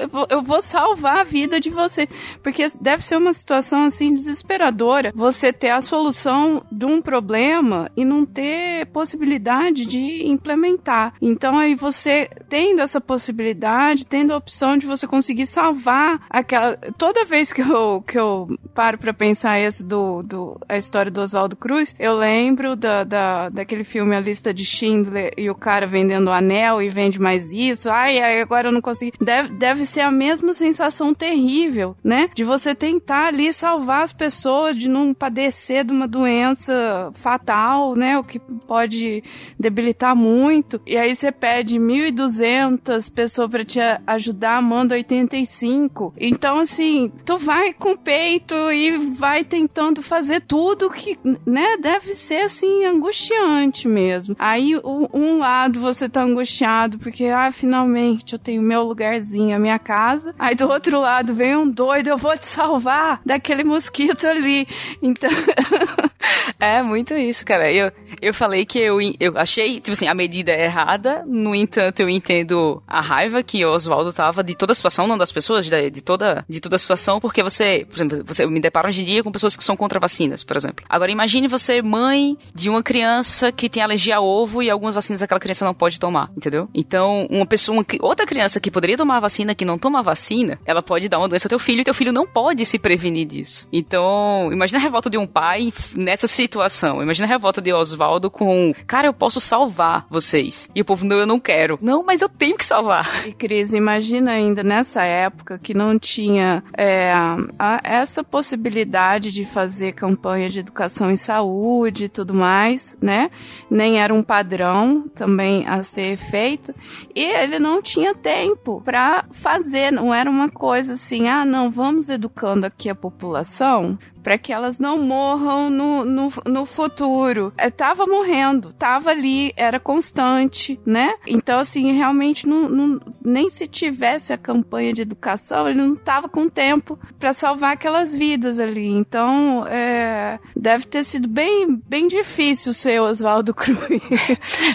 eu vou, eu vou salvar a vida de você. Porque deve ser uma situação assim desesperadora você ter a solução de um problema e não ter possibilidade de implementar. Então aí você tendo essa possibilidade, tendo a opção de você conseguir salvar aquela. Toda vez que eu, que eu paro para pensar esse do, do a história do Oswaldo Cruz, eu lembro da, da, daquele filme A Lista de Schindler e o cara vendendo o anel e vende mais isso. Ai, agora eu não consegui. Deve, deve ser a mesma sensação terrível, né? De você tentar ali salvar as pessoas de não padecer de uma doença fatal, né? O que pode debilitar muito. E aí você pede 1.200 pessoas para te ajudar, manda 85. Então, assim, tu vai com peito e vai tentando fazer tudo que, né? Deve ser, assim, angustiante mesmo. Aí, um lado você tá angustiado porque, ah, finalmente eu tenho meu lugarzinho, a minha casa. Aí do outro lado vem um doido, eu vou te salvar daquele mosquito ali. Então. é muito isso, cara. Eu, eu falei que eu, eu achei, tipo assim, a medida é errada, no entanto, eu entendo a raiva que o Oswaldo tava de toda a situação, não das pessoas, de, de, toda, de toda a situação, porque você, por exemplo, você me depara hoje em dia com pessoas que são contra vacinas, por exemplo. Agora imagine você, mãe de uma criança que tem alergia a ovo e algumas vacinas aquela criança não pode tomar, entendeu? Então, uma pessoa, uma, outra criança que poderia tomar vacina, que não toma vacina, ela pode dar uma doença ao teu filho e teu filho não pode se prevenir disso. Então, imagina a revolta de um pai nessa situação. Imagina a revolta de Oswaldo com, cara, eu posso salvar vocês. E o povo, não, eu não quero. Não, mas eu tenho que salvar. E Cris, imagina ainda nessa época que não tinha é, a, essa possibilidade de fazer campanha de educação em saúde e tudo mais, né? Nem era um padrão também a ser feito. E ele não tinha tempo para fazer, não era uma coisa assim, ah, não, vamos educando aqui a população para que elas não morram no, no, no futuro. É, tava morrendo, tava ali, era constante, né? Então, assim, realmente, não, não, nem se tivesse a campanha de educação, ele não tava com tempo para salvar aquelas vidas ali. Então, é, deve ter sido bem, bem difícil ser Oswaldo Cruz.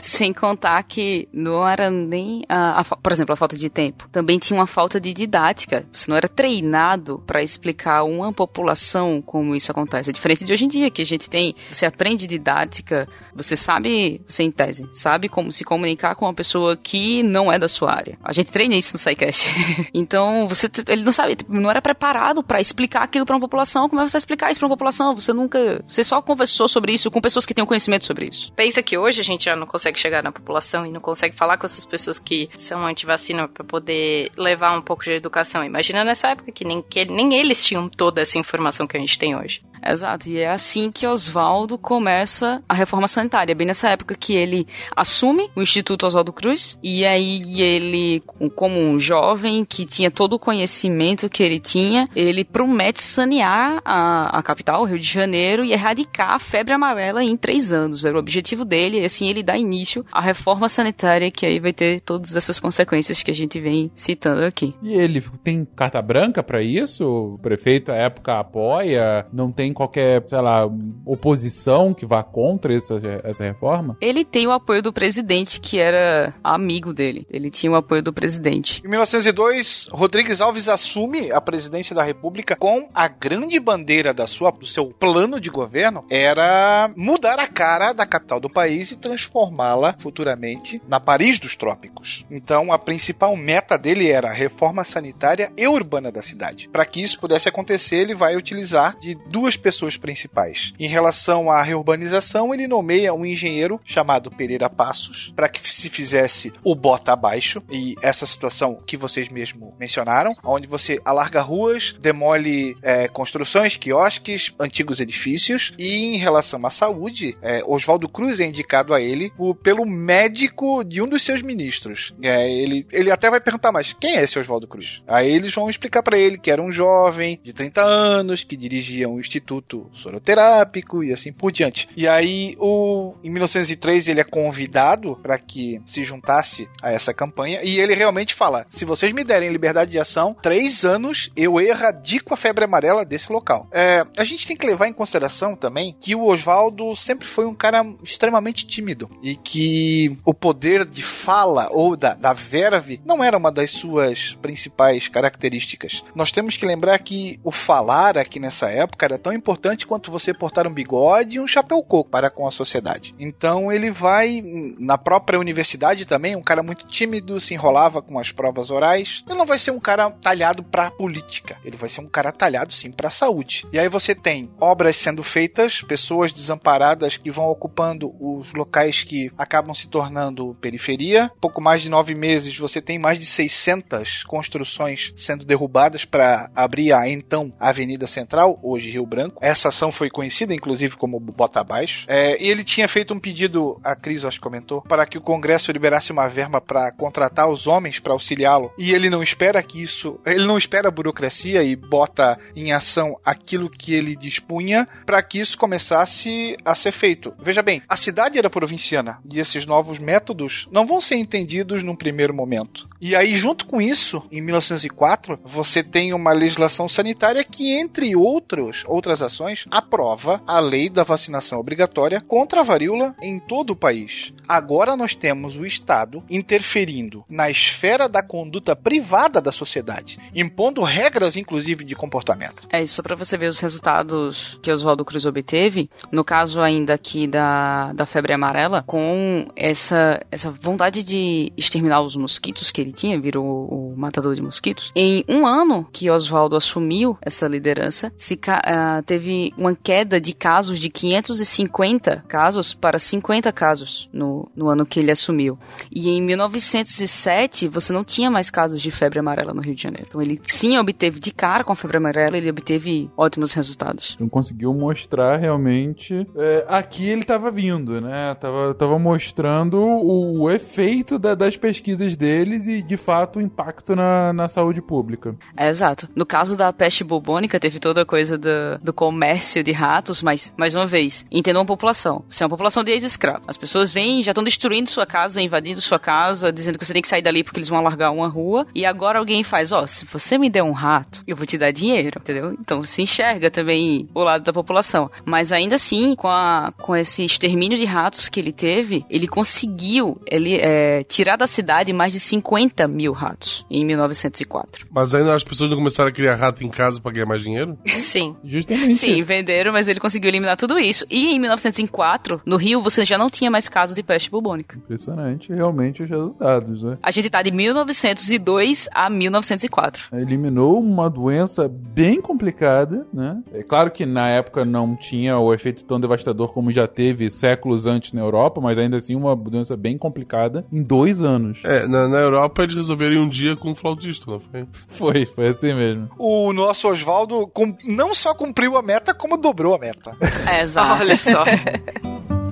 Sem contar que não era nem, a, a, por exemplo, a falta de tempo. Também tinha uma falta de didática. Você não era treinado para explicar uma população com como isso acontece. É diferente de hoje em dia, que a gente tem tem, você aprende didática, você sabe, você em tese, sabe como se comunicar com uma pessoa que não é da sua área. A gente treina isso no SciCast. então, você, ele não sabe, tipo, não era preparado para explicar aquilo para uma população. Como é que você vai explicar isso para uma população? Você nunca, você só conversou sobre isso com pessoas que têm conhecimento sobre isso. Pensa que hoje a gente já não consegue chegar na população e não consegue falar com essas pessoas que são anti-vacina para poder levar um pouco de educação. Imagina nessa época que nem, que nem eles tinham toda essa informação que a gente tem hoje. Exato, e é assim que Oswaldo começa a reforma sanitária, bem nessa época que ele assume o Instituto Oswaldo Cruz, e aí ele, como um jovem que tinha todo o conhecimento que ele tinha, ele promete sanear a, a capital, o Rio de Janeiro, e erradicar a febre amarela em três anos. Era o objetivo dele, e assim ele dá início à reforma sanitária, que aí vai ter todas essas consequências que a gente vem citando aqui. E ele tem carta branca para isso? O prefeito à época apoia? Não tem qualquer, sei lá, oposição que vá contra essa, essa reforma? Ele tem o apoio do presidente, que era amigo dele. Ele tinha o apoio do presidente. Em 1902, Rodrigues Alves assume a presidência da República com a grande bandeira da sua, do seu plano de governo era mudar a cara da capital do país e transformá-la futuramente na Paris dos trópicos. Então, a principal meta dele era a reforma sanitária e urbana da cidade. Para que isso pudesse acontecer, ele vai utilizar de duas pessoas principais. Em relação à reurbanização, ele nomeia um engenheiro chamado Pereira Passos para que se fizesse o bota abaixo e essa situação que vocês mesmo mencionaram, onde você alarga ruas, demole é, construções, quiosques, antigos edifícios e em relação à saúde, é, Oswaldo Cruz é indicado a ele o, pelo médico de um dos seus ministros. É, ele, ele até vai perguntar, mas quem é esse Oswaldo Cruz? Aí eles vão explicar para ele que era um jovem de 30 anos que dirigia um instituto soroterápico e assim por diante. E aí, o, em 1903, ele é convidado para que se juntasse a essa campanha e ele realmente fala: se vocês me derem liberdade de ação, três anos eu erradico a febre amarela desse local. É, a gente tem que levar em consideração também que o Oswaldo sempre foi um cara extremamente tímido e que o poder de fala ou da, da verve não era uma das suas principais características. Nós temos que lembrar que o falar aqui nessa época era tão importante quanto você portar um bigode e um chapéu coco para com a sociedade. Então ele vai na própria universidade também, um cara muito tímido, se enrolava com as provas orais. Ele não vai ser um cara talhado para política, ele vai ser um cara talhado sim para saúde. E aí você tem obras sendo feitas, pessoas desamparadas que vão ocupando os locais que acabam se tornando periferia. Pouco mais de nove meses você tem mais de 600 construções sendo derrubadas para abrir a então Avenida Central, hoje Rio Branco. Essa ação foi conhecida, inclusive, como Bota Abaixo. É, e ele tinha feito um pedido, a Cris acho que comentou, para que o Congresso liberasse uma verba para contratar os homens para auxiliá-lo. E ele não espera que isso. Ele não espera a burocracia e bota em ação aquilo que ele dispunha para que isso começasse a ser feito. Veja bem, a cidade era provinciana e esses novos métodos não vão ser entendidos num primeiro momento. E aí, junto com isso, em 1904, você tem uma legislação sanitária que, entre outros, outras ações, aprova a lei da vacinação obrigatória contra a varíola em todo o país. Agora nós temos o Estado interferindo na esfera da conduta privada da sociedade, impondo regras, inclusive, de comportamento. É isso para você ver os resultados que Oswaldo Cruz obteve, no caso ainda aqui da, da febre amarela, com essa, essa vontade de exterminar os mosquitos que ele tinha, virou o matador de mosquitos. Em um ano que Oswaldo assumiu essa liderança, uh, teve uma queda de casos de 550 casos para 50 casos no, no ano que ele assumiu. E em 1907, você não tinha mais casos de febre amarela no Rio de Janeiro. Então ele sim obteve de cara com a febre amarela, ele obteve ótimos resultados. Então conseguiu mostrar realmente. É, aqui ele estava vindo, né? Tava, tava mostrando o, o efeito da, das pesquisas deles e de fato impacto na, na saúde pública. É, exato. No caso da peste bubônica, teve toda a coisa do, do comércio de ratos, mas, mais uma vez, entendam a população. Você é uma população de ex-escravos. As pessoas vêm, já estão destruindo sua casa, invadindo sua casa, dizendo que você tem que sair dali porque eles vão alargar uma rua. E agora alguém faz, ó, oh, se você me der um rato, eu vou te dar dinheiro, entendeu? Então se enxerga também o lado da população. Mas ainda assim, com, a, com esse extermínio de ratos que ele teve, ele conseguiu ele, é, tirar da cidade mais de 50 mil ratos em 1904. Mas ainda as pessoas não começaram a criar rato em casa para ganhar mais dinheiro? Sim. Justamente. Sim, venderam, mas ele conseguiu eliminar tudo isso. E em 1904, no Rio, você já não tinha mais casos de peste bubônica. Impressionante, realmente, os resultados, né? A gente tá de 1902 a 1904. Eliminou uma doença bem complicada, né? É claro que na época não tinha o efeito tão devastador como já teve séculos antes na Europa, mas ainda assim uma doença bem complicada em dois anos. É, na, na Europa eles resolveram ir um dia com um flautista, não foi? Foi, foi assim mesmo. O nosso Oswaldo não só cumpriu a meta, como dobrou a meta. É, exato. Olha só.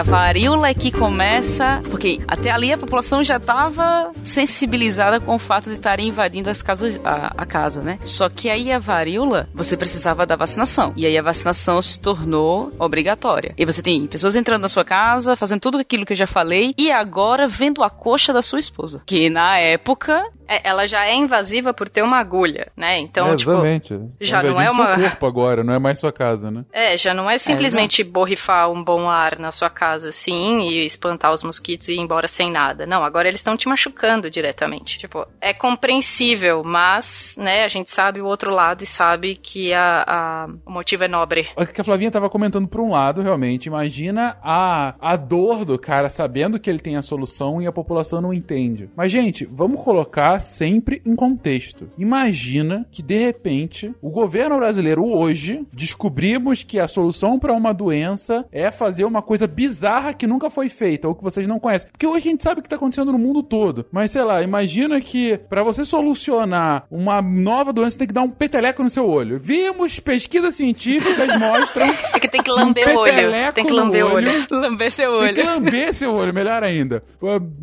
a varíola que começa, porque até ali a população já estava sensibilizada com o fato de estarem invadindo as casas, a, a casa, né? Só que aí a varíola, você precisava da vacinação. E aí a vacinação se tornou obrigatória. E você tem pessoas entrando na sua casa, fazendo tudo aquilo que eu já falei, e agora vendo a coxa da sua esposa. Que na época É, ela já é invasiva por ter uma agulha, né? Então, é, tipo. já Tá não é uma- seu corpo agora, não é mais sua casa, né? É, já não é simplesmente borrifar um bom ar na sua casa assim e espantar os mosquitos e ir embora sem nada. Não, agora eles estão te machucando diretamente. Tipo, é compreensível, mas, né, a gente sabe o outro lado e sabe que a, a- o motivo é nobre. O que a Flavinha tava comentando por um lado, realmente, imagina a, a dor do cara sabendo que ele tem a solução e a população não entende. Mas, gente, vamos colocar sempre em contexto. Imagina que, de repente, o governo brasileiro hoje descobrimos que a solução para uma doença é fazer uma coisa bizarra que nunca foi feita ou que vocês não conhecem. Porque hoje a gente sabe o que tá acontecendo no mundo todo. Mas, sei lá, imagina que para você solucionar uma nova doença tem que dar um peteleco no seu olho. Vimos pesquisas científicas mostram É que tem que Um lamber o olho. peteleco Tem que lamber o olho. olho. lamber seu Tem que olho. lamber seu olho, melhor ainda.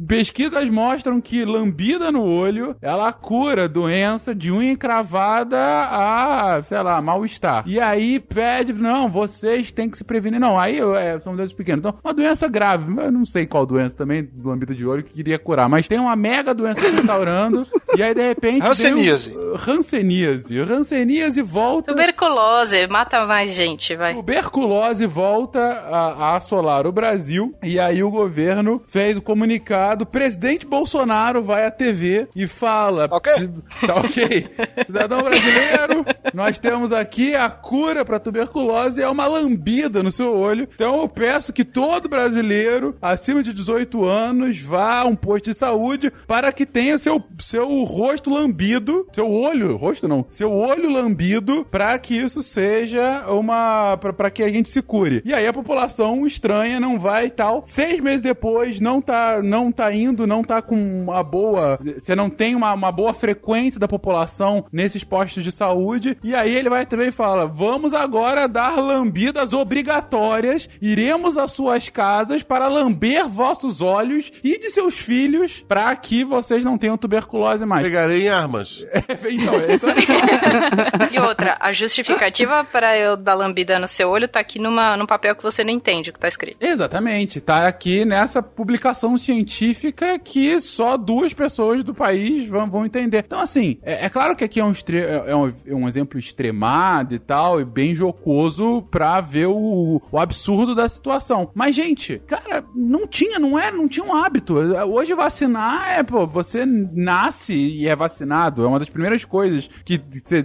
Pesquisas mostram que lambida no olho, ela cura doença de unha encravada a, sei lá, mal-estar. E aí pede, não, vocês têm que se prevenir. Não, aí é, são doenças pequenas. Então, uma doença grave, eu não sei qual doença também, lambida de olho, que queria curar, mas tem uma mega doença se instaurando, e aí de repente... Hanseníase. Hanseníase. Hanseníase volta... Tuberculose, mata mais gente, vai. Tuberculose volta a, a assolar o Brasil e aí o governo fez o comunicado. Presidente Bolsonaro vai à TV e fala: Ok. "Se- Tá ok. Cidadão brasileiro, nós temos aqui a cura para tuberculose é uma lambida no seu olho. Então eu peço que todo brasileiro acima de 18 anos vá a um posto de saúde para que tenha seu, seu rosto lambido, seu olho, rosto não, seu olho lambido para que isso seja uma para que a gente se cure. E aí a população estranha não vai e tal. Seis meses depois não tá não tá indo, não tá com uma boa, você não tem uma, uma boa frequência da população nesses postos de saúde. E aí ele vai também e fala: "Vamos agora dar lambidas obrigatórias. Iremos às suas casas para lamber vossos olhos e de seus filhos para que vocês não tenham tuberculose mais." Pegarei em armas. então, esse é E outra, a justificativa para eu dar lambida no seu olho tá aqui numa, num papel que você não entende o que tá escrito. Exatamente, tá aqui nessa publicação científica que só duas pessoas do país vão, vão entender. Então, assim, é, é claro que aqui é um, extre- é, um, é um exemplo extremado e tal, e bem jocoso pra ver o, o absurdo da situação. Mas, gente, cara, não tinha, não é, não tinha um hábito. Hoje vacinar é, pô, você nasce e é vacinado. É uma das primeiras coisas que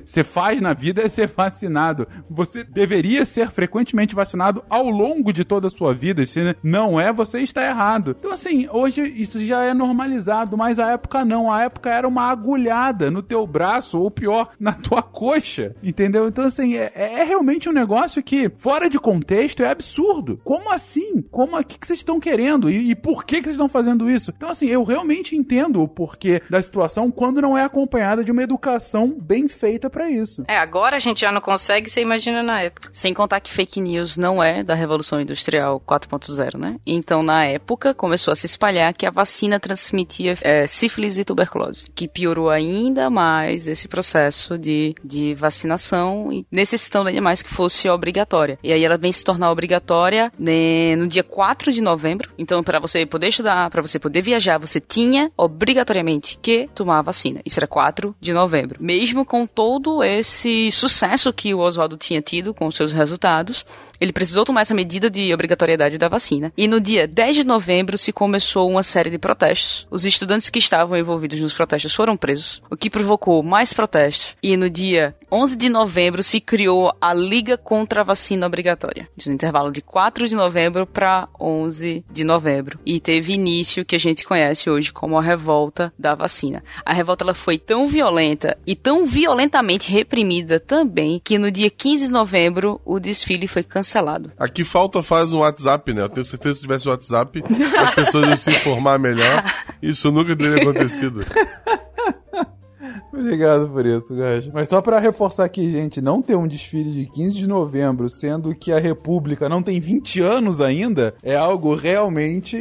você faz na vida é ser vacinado. Você deveria ser frequentemente vacinado ao longo de toda a sua vida. Se não é, você está errado. Então, assim, hoje isso já é normalizado, mas a época não. A época era uma agulhada no teu braço, ou pior, na tua coxa. Entendeu? Então, assim, é, é realmente um negócio que, fora de contexto, é absurdo. Como assim? Como o que, que vocês estão querendo? E, e por que, que vocês estão fazendo isso? Então, assim, eu realmente entendo o porquê da situação quando não é acompanhada de uma educação bem feita pra isso. É, agora a gente já não consegue, você imagina na época. Sem contar que fake news não é da Revolução Industrial 4.0, né? Então, na época, começou a se espalhar que a vacina transmitia é, sífilis e tuberculose, que piorou ainda mais esse processo de, de vacinação e necessitando ainda mais que fosse obrigatória. E aí ela vem se tornar obrigatória né, no dia 4 de novembro. Então, para você poder estudar, para você poder viajar, você tinha obrigatoriamente que tomar tomar a vacina. Isso era 4 de novembro. Mesmo com todo esse sucesso que o Oswaldo tinha tido com seus resultados, ele precisou tomar essa medida de obrigatoriedade da vacina. E no dia 10 de novembro se começou uma série de protestos. Os estudantes que estavam envolvidos nos protestos foram presos, o que provocou mais protestos. E no dia 11 de novembro se criou a Liga contra a Vacina Obrigatória. No intervalo de 4 de novembro para 11 de novembro. E teve início que a gente conhece hoje como a revolta da vacina. A revolta ela foi tão violenta e tão violentamente reprimida também que no dia 15 de novembro o desfile foi cancelado. Aqui falta faz um WhatsApp, né? Eu tenho certeza que se tivesse um WhatsApp, as pessoas iam se informar melhor. Isso nunca teria acontecido. Obrigado por isso, Gajo. Mas só para reforçar aqui, gente, não ter um desfile de 15 de novembro, sendo que a República não tem 20 anos ainda, é algo realmente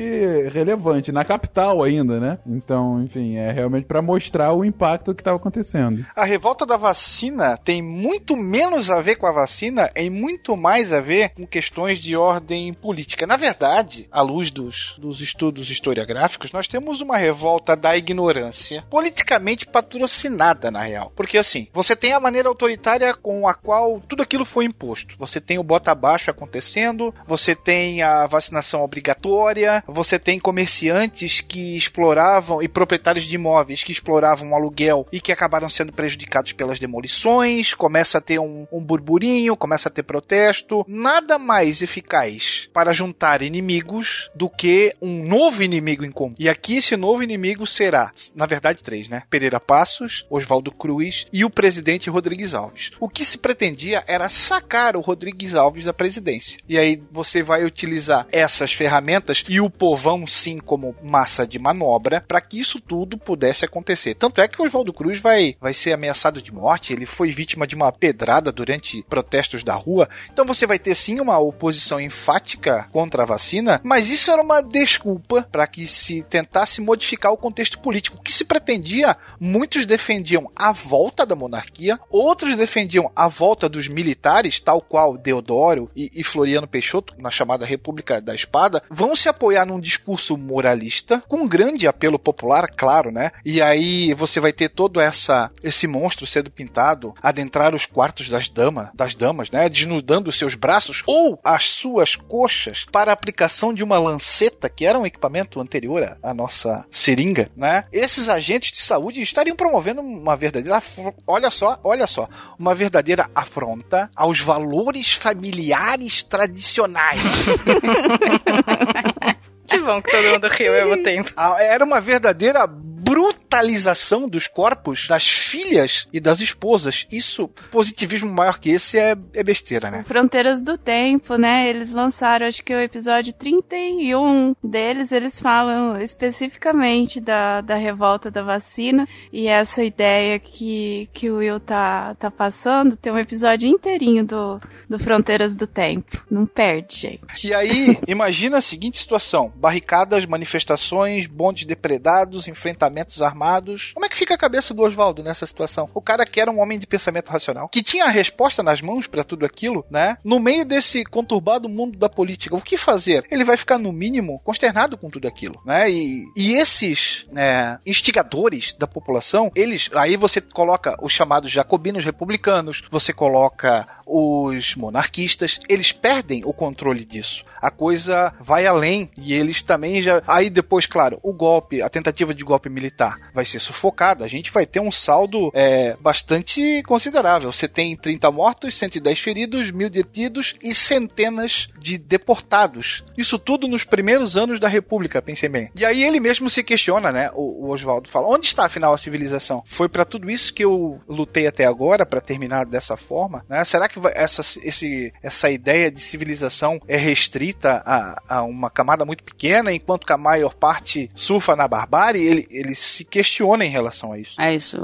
relevante. Na capital ainda, né? Então, enfim, é realmente para mostrar o impacto que estava acontecendo. A revolta da vacina tem muito menos a ver com a vacina e muito mais a ver com questões de ordem política. Na verdade, à luz dos, dos estudos historiográficos, nós temos uma revolta da ignorância politicamente patrocinada nada, na real. Porque assim, você tem a maneira autoritária com a qual tudo aquilo foi imposto. Você tem o bota abaixo acontecendo, você tem a vacinação obrigatória, você tem comerciantes que exploravam e proprietários de imóveis que exploravam o aluguel e que acabaram sendo prejudicados pelas demolições, começa a ter um, um burburinho, começa a ter protesto. Nada mais eficaz para juntar inimigos do que um novo inimigo em comum. E aqui esse novo inimigo será, na verdade, três, né? Pereira Passos, Oswaldo Cruz e o presidente Rodrigues Alves. O que se pretendia era sacar o Rodrigues Alves da presidência. E aí você vai utilizar essas ferramentas e o povão sim como massa de manobra para que isso tudo pudesse acontecer. Tanto é que o Oswaldo Cruz vai, vai ser ameaçado de morte, ele foi vítima de uma pedrada durante protestos da rua. Então você vai ter sim uma oposição enfática contra a vacina, mas isso era uma desculpa para que se tentasse modificar o contexto político. O que se pretendia, muitos defendiam defendiam a volta da monarquia, outros defendiam a volta dos militares, tal qual Deodoro e, e Floriano Peixoto, na chamada República da Espada, vão se apoiar num discurso moralista, com um grande apelo popular, claro, né? E aí você vai ter todo essa esse monstro sendo pintado, adentrar os quartos das damas, das damas, né? Desnudando seus braços ou as suas coxas para a aplicação de uma lanceta, que era um equipamento anterior à nossa seringa, né? Esses agentes de saúde estariam promovendo uma verdadeira. Olha só, olha só. Uma verdadeira afronta aos valores familiares tradicionais. que bom que todo mundo riu ao mesmo tempo. Era uma verdadeira brutalização dos corpos das filhas e das esposas. Isso, positivismo maior que esse é, é besteira, né? Fronteiras do Tempo, né? Eles lançaram, acho que o episódio 31 deles, eles falam especificamente da, da revolta da vacina e essa ideia que, que o Will tá, tá passando. Tem um episódio inteirinho do, do Fronteiras do Tempo. Não perde, gente. E aí, imagina a seguinte situação: barricadas, manifestações, bondes depredados, enfrentamentos armados. Como é que fica a cabeça do Oswaldo nessa situação? O cara que era um homem de pensamento racional, que tinha a resposta nas mãos para tudo aquilo, né? No meio desse conturbado mundo da política, o que fazer? Ele vai ficar, no mínimo, consternado com tudo aquilo, né? E, e esses é, instigadores da população, eles. Aí você coloca os chamados jacobinos republicanos, você coloca os monarquistas, eles perdem o controle disso. A coisa vai além e eles também já. Aí depois, claro, o golpe, a tentativa de golpe militar vai ser sufocada. A gente vai ter um saldo é, bastante considerável. Você tem 30 mortos, 110 feridos, mil detidos e centenas de deportados. Isso tudo nos primeiros anos da República, pensei bem. E aí ele mesmo se questiona, né? O, o Oswaldo fala: onde está afinal a civilização? Foi para tudo isso que eu lutei até agora para terminar dessa forma, né? Será que essa, esse, essa ideia de civilização é restrita a, a, uma camada muito pequena, enquanto que a maior parte surfa na barbárie, ele, ele se questiona em relação a isso. É isso.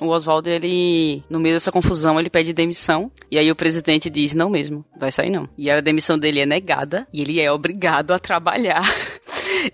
O Oswaldo, ele, no meio dessa confusão, ele pede demissão, e aí o presidente diz, não mesmo, vai sair não. E a demissão dele é negada, e ele é obrigado a trabalhar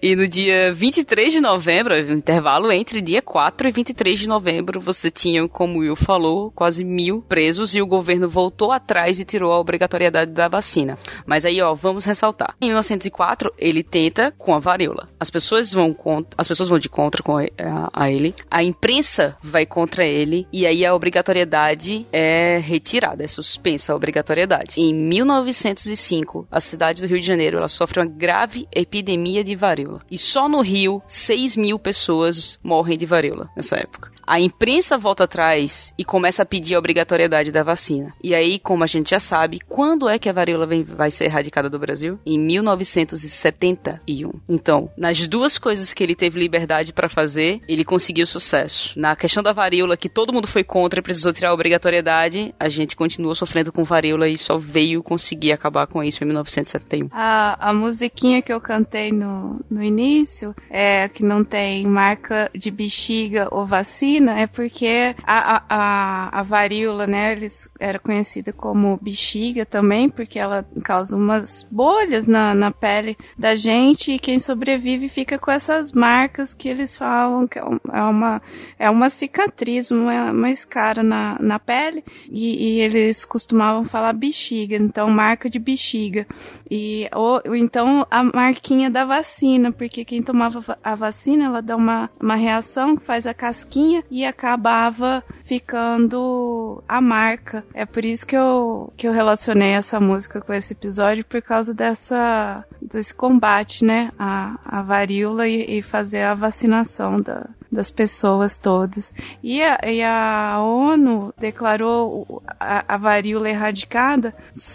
E no dia 23 de novembro, no intervalo entre dia 4 e 23 de novembro, você tinha, como o Will falou, quase mil presos e o governo voltou atrás e tirou a obrigatoriedade da vacina. Mas aí, ó, vamos ressaltar. Em 1904, ele tenta com a varíola. As pessoas vão contra, as pessoas vão de contra com a, a ele. A imprensa vai contra ele e aí a obrigatoriedade é retirada, é suspensa a obrigatoriedade. Em 1905, a cidade do Rio de Janeiro ela sofre uma grave epidemia de varíola. E só no Rio, 6 mil pessoas morrem de varíola nessa época. A imprensa volta atrás e começa a pedir a obrigatoriedade da vacina. E aí, como a gente já sabe, quando é que a varíola vem, vai ser erradicada do Brasil? Em 1971. Então, nas duas coisas que ele teve liberdade para fazer, ele conseguiu sucesso. Na questão da varíola, que todo mundo foi contra e precisou tirar a obrigatoriedade, a gente continuou sofrendo com varíola e só veio conseguir acabar com isso em 1971. A, a musiquinha que eu cantei no, no início é que não tem marca de bexiga ou vacina é porque a, a, a varíola, né, eles era conhecida como bexiga também, porque ela causa umas bolhas na, na pele da gente e quem sobrevive fica com essas marcas que eles falam que é, é uma, é uma cicatriz, uma, uma escara na, na pele e, e eles costumavam falar bexiga, então marca de bexiga. E ou, então a marquinha da vacina, porque quem tomava a vacina, ela dá uma, uma reação que faz a casquinha e acabava ficando a marca. É por isso que eu, que eu relacionei essa música com esse episódio, por causa dessa desse combate, né, a, a varíola e, e fazer a vacinação da, das pessoas todas. E a, e a ONU declarou a, a, varíola erradicada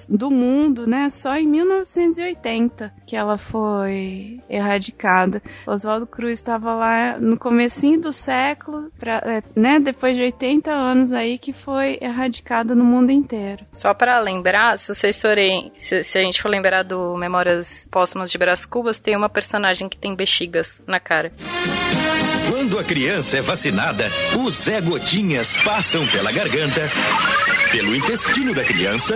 do mundo, né, só em 1980 que ela foi erradicada. Oswaldo Cruz estava lá no comecinho do século, pra, é, né, depois de 80 anos aí que foi erradicada no mundo inteiro. Só para lembrar, se vocês forem, se, se, a gente for lembrar do Memórias Póstumas de Brás Cubas, tem uma personagem que tem bexigas na cara. Quando a criança é vacinada, os Zé Gotinhas passam pela garganta, pelo intestino da criança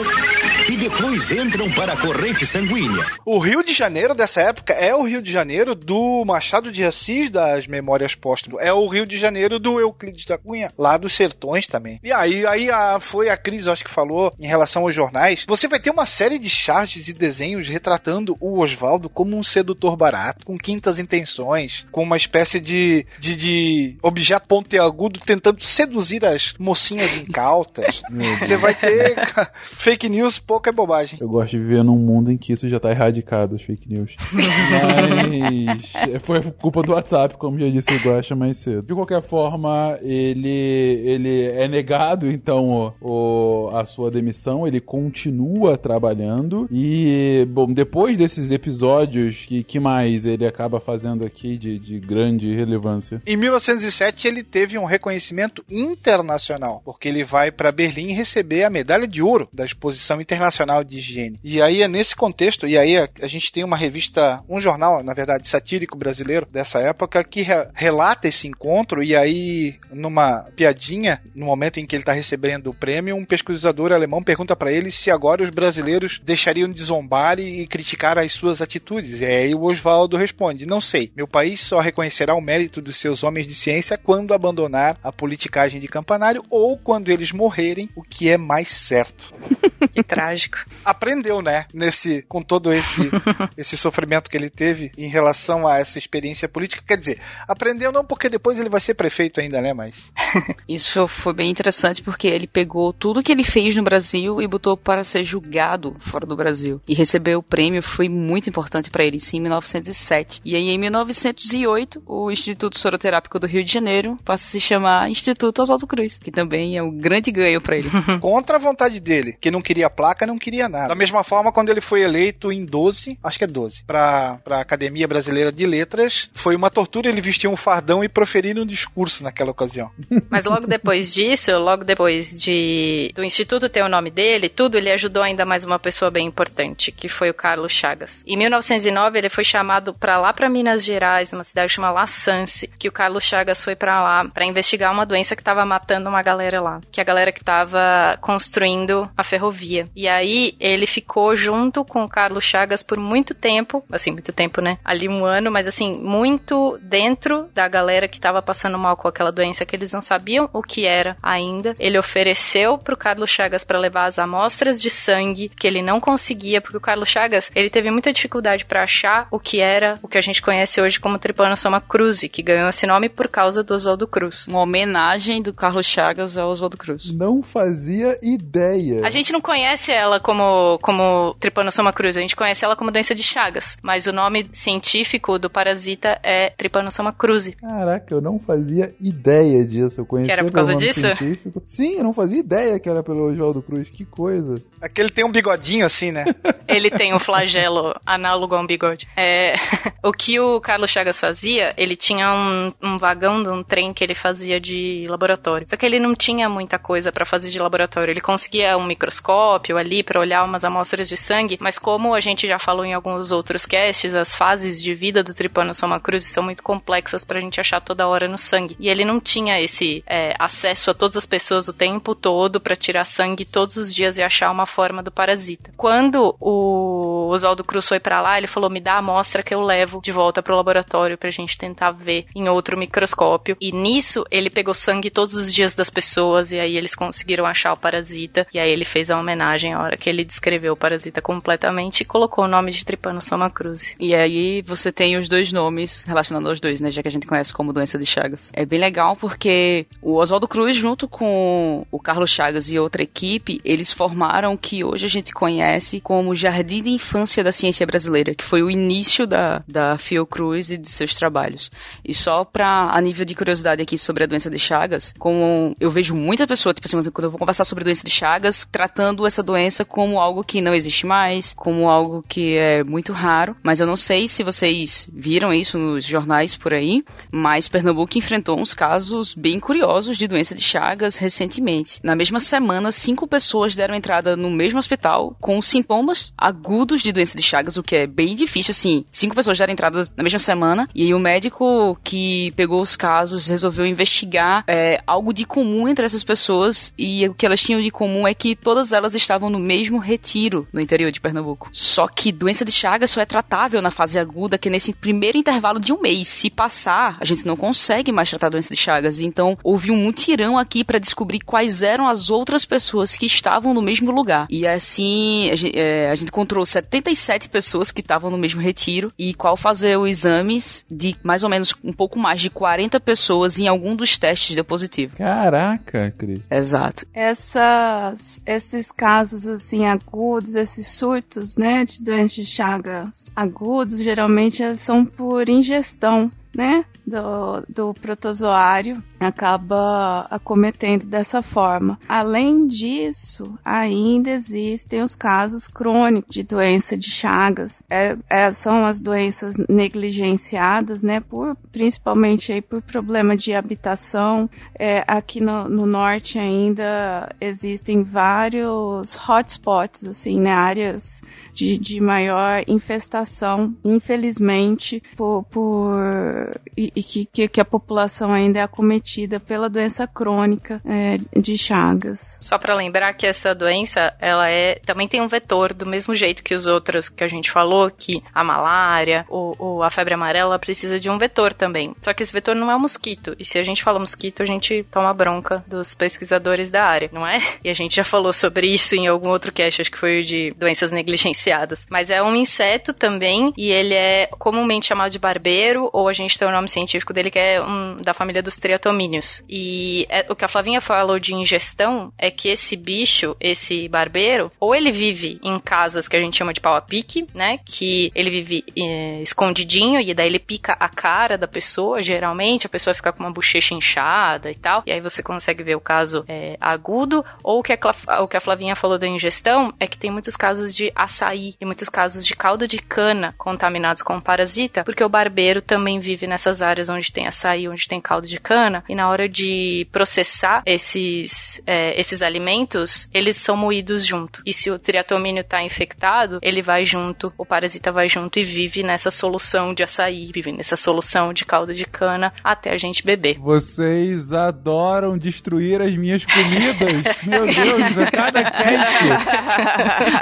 e depois entram para a corrente sanguínea. O Rio de Janeiro dessa época é o Rio de Janeiro do Machado de Assis das Memórias Póstumas. É o Rio de Janeiro do Euclides da Cunha, lá dos Sertões também. E aí, aí a, foi a Cris, acho que falou em relação aos jornais. Você vai ter uma série de charges e desenhos retratando o Oswaldo como um sedutor barato, com quintas intenções, com uma espécie de de, de objeto pontiagudo tentando seduzir as mocinhas incautas. Você vai ter fake news, pouca é bobagem. Eu gosto de viver num mundo em que isso já tá erradicado, as fake news. Mas foi culpa do WhatsApp, como já disse o Guacha mais cedo. De qualquer forma, ele, ele é negado, então, o, a sua demissão, ele continua trabalhando e, bom, depois desses episódios, que, que mais ele acaba fazendo aqui de, de grande relevância? Em 1907 ele teve um reconhecimento internacional, porque ele vai para Berlim receber a medalha de ouro da Exposição Internacional de Higiene. E aí é nesse contexto, e aí a, a gente tem uma revista, um jornal, na verdade, satírico brasileiro dessa época que re, relata esse encontro e aí numa piadinha, no momento em que ele está recebendo o prêmio, um pesquisador alemão pergunta para ele se agora os brasileiros deixariam de zombar e, e criticar as suas atitudes. E aí o Oswaldo responde: "Não sei. Meu país só reconhecerá o mérito dos seus homens de ciência quando abandonar a politicagem de campanário ou quando eles morrerem, o que é mais certo. que trágico. Aprendeu, né? Nesse, com todo esse, esse sofrimento que ele teve em relação a essa experiência política. Quer dizer, aprendeu não porque depois ele vai ser prefeito ainda, né? Mas. Isso foi bem interessante porque ele pegou tudo que ele fez no Brasil e botou para ser julgado fora do Brasil. E receber o prêmio foi muito importante para ele, sim, em 1907. E aí, em 1908, o Instituto Soroterápico do Rio de Janeiro passa a se chamar Instituto Oswaldo Cruz, que também é um grande ganho para ele. Contra a vontade dele, que não queria placa, não queria nada. Da mesma forma, quando ele foi eleito em 12, acho que é 12, para a Academia Brasileira de Letras, foi uma tortura ele vestir um fardão e proferir um discurso naquela ocasião. Mas logo depois disso, logo depois de do instituto ter o nome dele, tudo, ele ajudou ainda mais uma pessoa bem importante, que foi o Carlos Chagas. Em 1909, ele foi chamado para lá para Minas Gerais, uma cidade chamada La Sance, que o Carlos Chagas foi para lá para investigar uma doença que estava matando uma galera lá, que a galera que estava construindo a ferrovia. E aí ele ficou junto com o Carlos Chagas por muito tempo, assim, muito tempo, né? Ali um ano, mas assim, muito dentro da galera que tava passando mal com aquela doença que eles não sabiam o que era ainda. Ele ofereceu pro Carlos Chagas para levar as amostras de sangue que ele não conseguia, porque o Carlos Chagas, ele teve muita dificuldade para achar o que era o que a gente conhece hoje como Trypanosoma cruzi, que ganhou esse nome por causa do Oswaldo Cruz. Uma homenagem do Carlos Chagas ao Oswaldo Cruz. Não fazia ideia. A gente não conhece ela como, como Trypanosoma cruzi, a gente conhece ela como doença de Chagas, mas o nome científico do parasita é Trypanosoma cruzi. Caraca, eu não fazia ideia disso. Eu conhecia Que era por pelo causa nome disso? científico. Sim, eu não fazia ideia que era pelo Oswaldo Cruz. Que coisa. Aquele tem um bigodinho assim, né? Ele tem um flagelo análogo a um bigode. É, o que o Carlos Chagas fazia, ele tinha um, um vagão de um trem que ele fazia de laboratório. Só que ele não tinha muita coisa pra fazer de laboratório. Ele conseguia um microscópio ali pra olhar umas amostras de sangue, mas como a gente já falou em alguns outros casts, as fases de vida do Trypanosoma cruzi são muito complexas pra gente achar toda hora no sangue. E ele não tinha esse é, acesso a todas as pessoas o tempo todo pra tirar sangue todos os dias e achar uma forma do parasita. Quando o Oswaldo Cruz foi pra lá, ele falou: "Me dá a amostra que eu levo de volta pro laboratório pra gente tentar ver em outro microscópio". E nisso ele pegou sangue todos os dias das pessoas e aí eles conseguiram achar o parasita. E aí ele fez a homenagem a hora que ele descreveu o parasita completamente e colocou o nome de Trypanosoma cruzi. E aí você tem os dois nomes relacionando aos dois, né? Já que a gente conhece como doença de Chagas. É bem legal porque o Oswaldo Cruz, junto com o Carlos Chagas e outra equipe, eles formaram o que hoje a gente conhece como Jardim de Infância da Ciência Brasileira, que foi o início da, da Fiocruz e de seus trabalhos. E só pra, a nível de curiosidade aqui sobre a doença de Chagas, como eu vejo muita pessoa, tipo assim, quando eu vou conversar sobre doença de Chagas, tratando essa doença como algo que não existe mais, como algo que é muito raro, mas eu não sei se vocês viram isso nos jornais por aí, mas Pernambuco enfrentou uns casos bem curiosos de doença de Chagas recentemente. Na mesma semana, cinco pessoas deram entrada no mesmo hospital com sintomas agudos de doença de Chagas, o que é bem difícil, assim. Cinco pessoas deram entrada na mesma semana e aí o médico que pegou os casos resolveu investigar é, algo de comum entre essas pessoas e o que elas tinham de comum é que todas elas estavam no mesmo retiro no interior de Pernambuco. Só que doença de Chagas só é tratável na fase aguda, que é nesse primeiro intervalo de um mês. Se passar, a gente não consegue mais tratar a doença de Chagas. Então, houve um mutirão aqui para descobrir quais eram as outras pessoas que estavam no mesmo lugar. E assim, a gente, é, a gente encontrou 77 pessoas que estavam no mesmo retiro e qual fazer os exames de mais ou menos um pouco mais de 40 pessoas em algum dos testes deu positivo. Caraca, Cris. Exato. Essas, esses casos assim agudos, esses surtos, né, de doenças de Chagas agudos, geralmente são por ingestão, né, do, do protozoário, acaba acometendo dessa forma. Além disso, ainda existem os casos crônicos de doença de Chagas. É, é, são as doenças negligenciadas, né, por, principalmente aí por problema de habitação. É, aqui no, no norte ainda existem vários hotspots, assim, né, áreas de, de maior infestação, infelizmente, por, por e, e que, que, a população ainda é acometida pela doença crônica é, de Chagas. Só pra lembrar que essa doença, ela é também tem um vetor do mesmo jeito que os outros que a gente falou, que a malária ou, ou a febre amarela precisa de um vetor também. Só que esse vetor não é o mosquito. E se a gente fala mosquito, a gente toma bronca dos pesquisadores da área, não é? E a gente já falou sobre isso em algum outro cast, acho que foi de doenças negligenciadas. Mas é um inseto também e ele é comumente chamado de barbeiro ou a gente tem o nome científico dele que é um, da família dos triatomíneos. E é, o que a Flavinha falou de ingestão é que esse bicho, esse barbeiro, ou ele vive em casas que a gente chama de pau a pique, né? Que ele vive é, escondidinho e daí ele pica a cara da pessoa, geralmente, a pessoa fica com uma bochecha inchada e tal. E aí você consegue ver o caso é, agudo. Ou o que, a, o que a Flavinha falou da ingestão é que tem muitos casos de açaí e muitos casos de calda de cana contaminados com parasita, porque o barbeiro também vive nessas áreas onde tem açaí, onde tem caldo de cana, e na hora de processar esses, é, esses alimentos, eles são moídos junto. E se o triatomínio está infectado, ele vai junto, o parasita vai junto e vive nessa solução de açaí, vive nessa solução de caldo de cana até a gente beber. Vocês adoram destruir as minhas comidas. Meu Deus, a cada cast.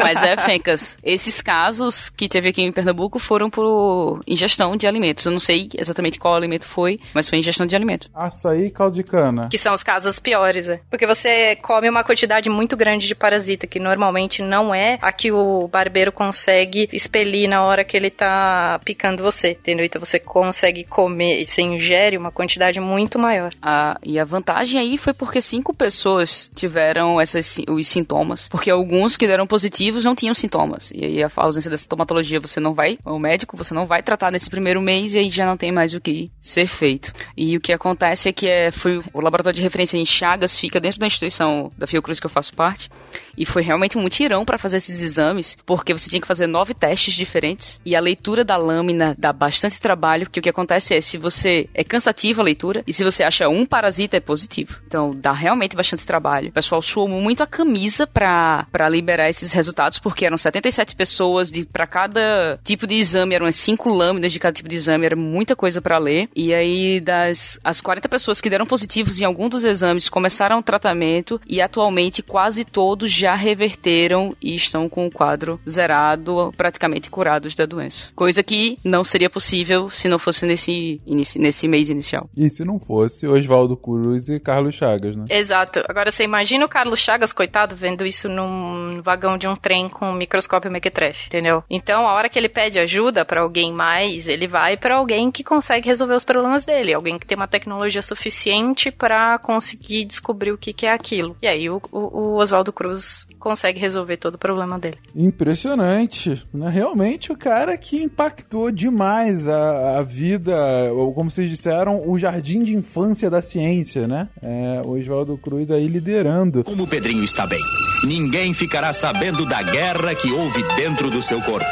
Mas é, Fencas, esses casos que teve aqui em Pernambuco foram por ingestão de alimentos. Eu não sei exatamente qual alimento foi, mas foi ingestão de alimento. Açaí e caldo de cana. Que são os casos piores, é. Porque você come uma quantidade muito grande de parasita, que normalmente não é a que o barbeiro consegue expelir na hora que ele tá picando você, entendeu? Então você consegue comer, você ingere uma quantidade muito maior. Ah, e a vantagem aí foi porque cinco pessoas tiveram essas, os sintomas. Porque alguns que deram positivos não tinham sintomas. E aí a ausência da sintomatologia você não vai, o médico, você não vai tratar nesse primeiro mês e aí já não tem mais o que ser feito. E o que acontece é que é, foi o laboratório de referência em Chagas fica dentro da instituição da Fiocruz que eu faço parte. E foi realmente um mutirão para fazer esses exames, porque você tinha que fazer nove testes diferentes e a leitura da lâmina dá bastante trabalho, porque o que acontece é se você é cansativa a leitura e se você acha um parasita é positivo. Então dá realmente bastante trabalho. O pessoal suou muito a camisa para liberar esses resultados, porque eram 77 pessoas de para cada tipo de exame, eram as cinco lâminas de cada tipo de exame, era muita coisa para ler. E aí das as 40 pessoas que deram positivos em algum dos exames começaram o tratamento e atualmente quase todos já reverteram e estão com o quadro zerado, praticamente curados da doença. Coisa que não seria possível se não fosse nesse, nesse mês inicial. E se não fosse Oswaldo Cruz e Carlos Chagas, né? Exato. Agora você imagina o Carlos Chagas, coitado, vendo isso num vagão de um trem com um microscópio mequetrefe, entendeu? Então, a hora que ele pede ajuda para alguém mais, ele vai para alguém que consegue resolver os problemas dele, alguém que tem uma tecnologia suficiente para conseguir descobrir o que, que é aquilo. E aí o, o, o Oswaldo Cruz consegue resolver todo o problema dele. Impressionante. Né? Realmente o cara que impactou demais a, a vida, ou como vocês disseram, o jardim de infância da ciência, né? É, o Oswaldo Cruz aí liderando. Como o Pedrinho está bem, ninguém ficará sabendo da guerra que houve dentro do seu corpo.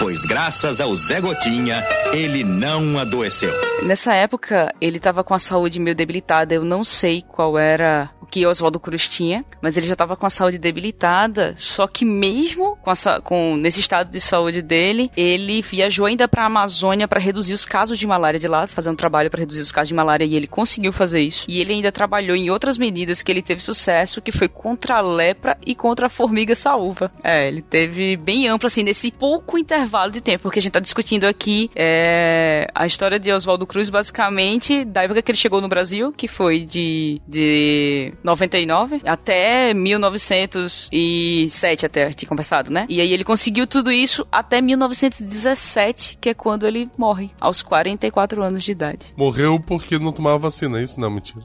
Pois graças ao Zé Gotinha, ele não adoeceu. Nessa época, ele estava com a saúde meio debilitada. Eu não sei qual era que Oswaldo Cruz tinha, mas ele já estava com a saúde debilitada. Só que mesmo com, a, com nesse estado de saúde dele, ele viajou ainda para a Amazônia para reduzir os casos de malária de lá, fazer um trabalho para reduzir os casos de malária e ele conseguiu fazer isso. E ele ainda trabalhou em outras medidas que ele teve sucesso, que foi contra a lepra e contra a formiga saúva. É, ele teve bem amplo assim nesse pouco intervalo de tempo, porque a gente tá discutindo aqui é, a história de Oswaldo Cruz, basicamente, da época que ele chegou no Brasil, que foi de, de 99 até 1907, até tinha conversado, né? E aí ele conseguiu tudo isso até 1917, que é quando ele morre, aos 44 anos de idade. Morreu porque não tomava vacina, é isso não, mentira.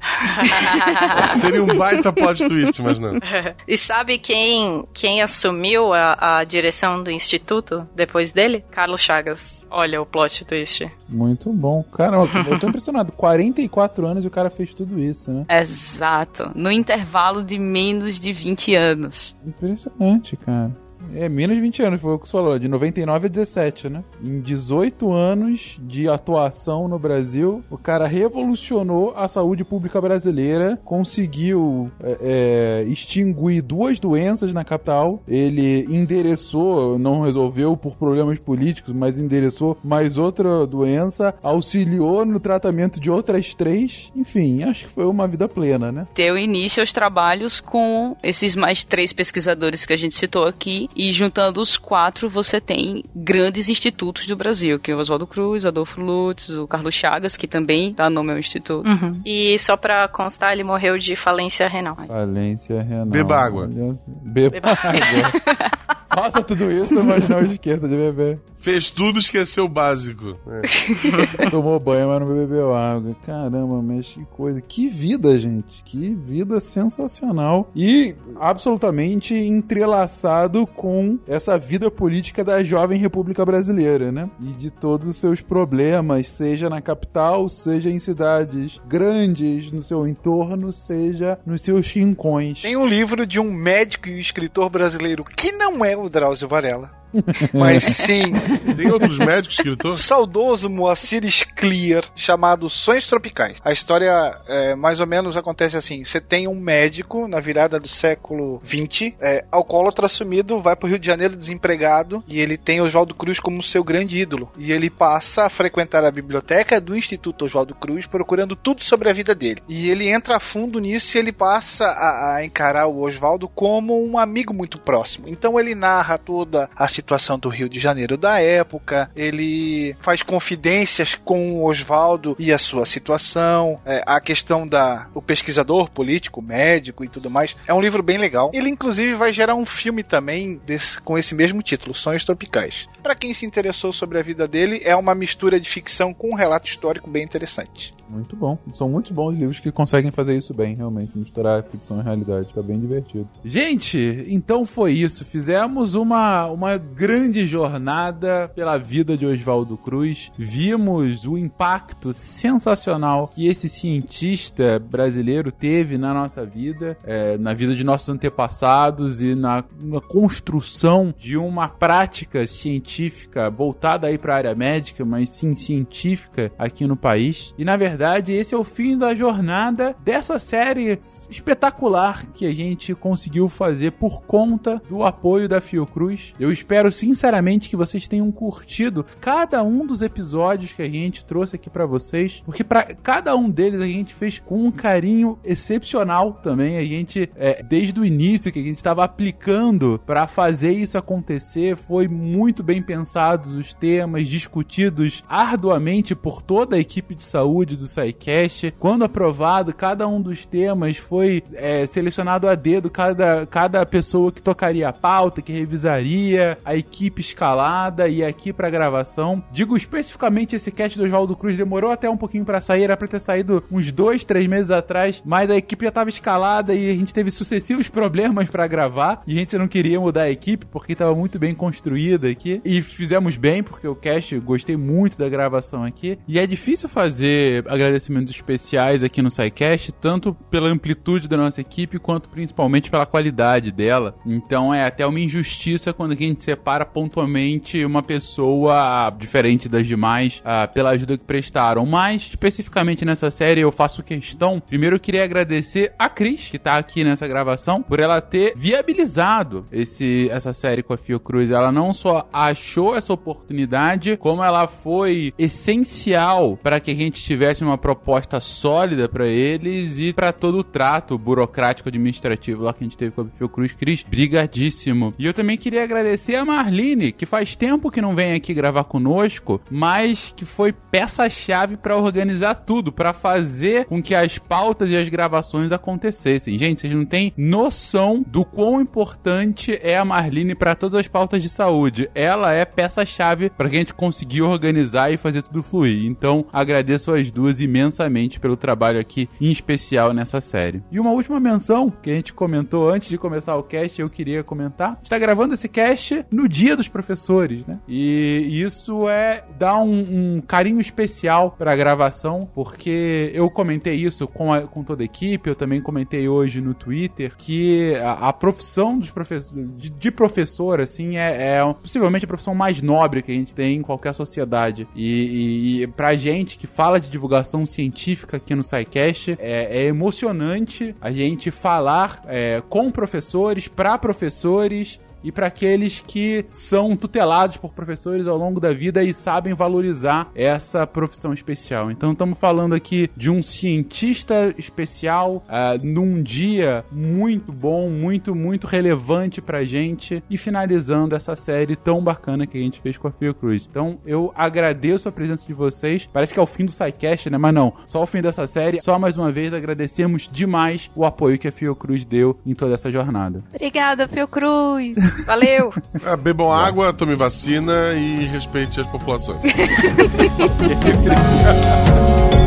Seria um baita plot twist, mas não. e sabe quem, quem assumiu a, a direção do instituto depois dele? Carlos Chagas. Olha o plot twist. Muito bom. Cara, eu tô impressionado. 44 anos e o cara fez tudo isso, né? Exato. No intervalo de menos de 20 anos. Impressionante, cara. É, menos de 20 anos, foi o que você falou, de 99 a 17, né? Em 18 anos de atuação no Brasil, o cara revolucionou a saúde pública brasileira, conseguiu é, é, extinguir duas doenças na capital, ele endereçou, não resolveu por problemas políticos, mas endereçou mais outra doença, auxiliou no tratamento de outras três, enfim, acho que foi uma vida plena, né? Deu início aos trabalhos com esses mais três pesquisadores que a gente citou aqui, e juntando os quatro, você tem grandes institutos do Brasil, que é o Oswaldo Cruz, Adolfo Lutz, o Carlos Chagas, que também dá nome ao instituto. Uhum. E só pra constar, ele morreu de falência renal. Falência renal. Beba água. Beba, Beba água. Faça tudo isso, mas não esqueça de beber. Fez tudo, esqueceu o básico. É. Tomou banho, mas não bebeu água. Caramba, mas que coisa. Que vida, gente. Que vida sensacional. E absolutamente entrelaçado com essa vida política da jovem República Brasileira, né? E de todos os seus problemas, seja na capital, seja em cidades grandes no seu entorno, seja nos seus rincões. Tem um livro de um médico e escritor brasileiro que não é o Drauzio Varela Mas sim, Tem outros médicos escritores? saudoso Moacir Clear, chamado Sonhos Tropicais. A história, é, mais ou menos, acontece assim: você tem um médico na virada do século XX, é, alcoólatra assumido, vai pro Rio de Janeiro desempregado e ele tem Oswaldo Cruz como seu grande ídolo. E ele passa a frequentar a biblioteca do Instituto Oswaldo Cruz, procurando tudo sobre a vida dele. E ele entra a fundo nisso e ele passa a, a encarar o Oswaldo como um amigo muito próximo. Então ele narra toda a situação do Rio de Janeiro da época, ele faz confidências com o Oswaldo e a sua situação, é, a questão da o pesquisador político, médico e tudo mais. É um livro bem legal. Ele inclusive vai gerar um filme também desse- com esse mesmo título, Sonhos Tropicais. Para quem se interessou sobre a vida dele, é uma mistura de ficção com um relato histórico bem interessante. Muito bom. São muitos bons livros que conseguem fazer isso bem, realmente. Misturar ficção e realidade. Fica bem divertido. Gente, então foi isso. Fizemos uma, uma grande jornada pela vida de Oswaldo Cruz. Vimos o impacto sensacional que esse cientista brasileiro teve na nossa vida, é, na vida de nossos antepassados e na, na construção de uma prática científica voltada aí para a área médica, mas sim científica aqui no país. E na verdade, esse é o fim da jornada dessa série espetacular que a gente conseguiu fazer por conta do apoio da Fiocruz. Eu espero sinceramente que vocês tenham curtido cada um dos episódios que a gente trouxe aqui para vocês, porque para cada um deles a gente fez com um carinho excepcional também. A gente, é, desde o início que a gente estava aplicando para fazer isso acontecer, foi muito bem pensados os temas, discutidos arduamente por toda a equipe de saúde do SciCast. Quando aprovado, cada um dos temas foi é, selecionado a dedo, cada, cada pessoa que tocaria a pauta, que revisaria, a equipe escalada e aqui pra gravação. Digo especificamente esse cast do Oswaldo Cruz demorou até um pouquinho pra sair, era pra ter saído uns dois, três meses atrás, mas a equipe já tava escalada e a gente teve sucessivos problemas pra gravar e a gente não queria mudar a equipe porque tava muito bem construída aqui e fizemos bem porque o cast gostei muito da gravação aqui e é difícil fazer agradecimentos especiais aqui no SciCast, tanto pela amplitude da nossa equipe quanto principalmente pela qualidade dela. Então é até uma injustiça quando a gente separa pontualmente uma pessoa diferente das demais ah, pela ajuda que prestaram. Mas, especificamente nessa série, eu faço questão. Primeiro, eu queria agradecer a Cris, que tá aqui nessa gravação, por ela ter viabilizado esse, essa série com a Fiocruz. Ela não só achou essa oportunidade, como ela foi essencial para que a gente tivesse uma proposta sólida para eles e para todo o trato burocrático administrativo lá que a gente teve com a Fiocruz. Cris, brigadíssimo. E eu também queria agradecer a Marlene, que faz tempo que não vem aqui gravar conosco, mas que foi peça-chave para organizar tudo, para fazer com que as pautas e as gravações acontecessem. Gente, vocês não têm noção do quão importante é a Marlene para todas as pautas de saúde. Ela é peça-chave para que a gente conseguir organizar e fazer tudo fluir. Então, agradeço as duas imensamente pelo trabalho aqui, em especial nessa série. E uma última menção que a gente comentou antes de começar o cast, eu queria comentar. Está gravando esse cast no Dia dos Professores, né? E isso é dar um, um carinho especial para a gravação, porque eu comentei isso com, a- com toda a equipe, eu também comentei hoje no Twitter que a, a profissão dos professores, de, de professor, assim, é, é possivelmente a profissão mais nobre que a gente tem em qualquer sociedade. E, e, e pra gente que fala de divulgação científica aqui no SciCast, é, é emocionante a gente falar é, com professores, para professores e para aqueles que são tutelados por professores ao longo da vida e sabem valorizar essa profissão especial. Então estamos falando aqui de um cientista especial ah, num dia muito bom, muito, muito relevante pra gente e finalizando essa série tão bacana que a gente fez com a Fiocruz. Então eu agradeço a presença de vocês. Parece que é o fim do SciCast, né? Mas não, só o fim dessa série. Só mais uma vez agradecemos demais o apoio que a Fiocruz deu em toda essa jornada. Obrigada, Fiocruz. Valeu! Ah, bebam água, tome vacina e respeite as populações.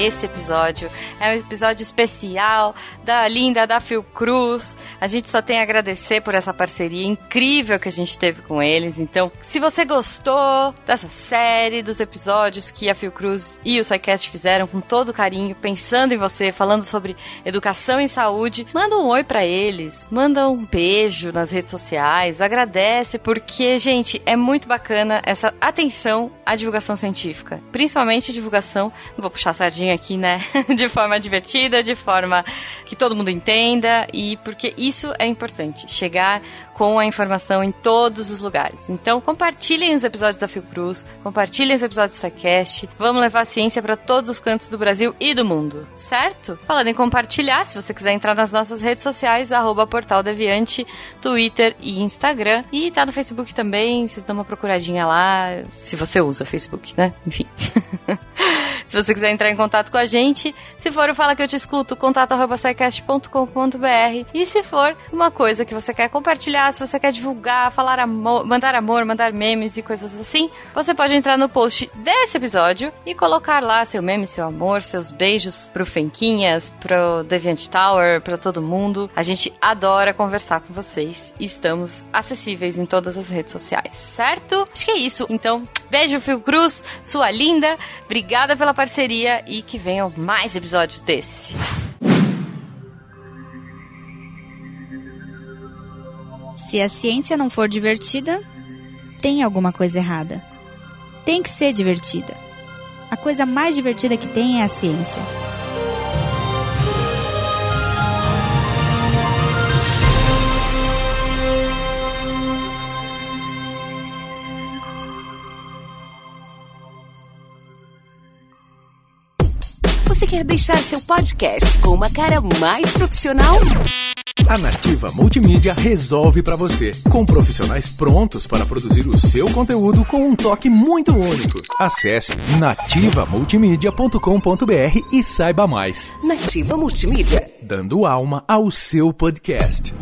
esse episódio é um episódio especial da linda da Fiocruz. A gente só tem a agradecer por essa parceria incrível que a gente teve com eles. Então, se você gostou dessa série, dos episódios que a Fiocruz e o SciCast fizeram com todo carinho, pensando em você, falando sobre educação e saúde, manda um oi para eles, manda um beijo nas redes sociais, agradece, porque, gente, é muito bacana essa atenção à divulgação científica, principalmente divulgação, não vou puxar a sardinha aqui, né? de forma divertida, de forma que todo mundo entenda e porque isso é importante, chegar com a informação em todos os lugares. Então, compartilhem os episódios da Fiocruz, compartilhem os episódios do SciCast, vamos levar a ciência para todos os cantos do Brasil e do mundo, certo? Falando em compartilhar, se você quiser entrar nas nossas redes sociais, arroba Portal Deviante, Twitter e Instagram, e tá no Facebook também, vocês dão uma procuradinha lá, se você usa Facebook, né? Enfim. se você quiser entrar em contato com a gente, se for o Fala Que Eu Te Escuto, contato arroba e se for uma coisa que você quer compartilhar, se você quer divulgar, falar amor, mandar amor, mandar memes e coisas assim, você pode entrar no post desse episódio e colocar lá seu meme, seu amor, seus beijos pro Fenquinhas, pro Deviant Tower, pra todo mundo. A gente adora conversar com vocês e estamos acessíveis em todas as redes sociais, certo? Acho que é isso. Então, beijo, Fio Cruz, sua linda. Obrigada pela parceria e que venham mais episódios desse. Se a ciência não for divertida, tem alguma coisa errada. Tem que ser divertida. A coisa mais divertida que tem é a ciência. Você quer deixar seu podcast com uma cara mais profissional? A Nativa Multimídia resolve para você, com profissionais prontos para produzir o seu conteúdo com um toque muito único. Acesse nativamultimídia.com.br e saiba mais. Nativa Multimídia. Dando alma ao seu podcast.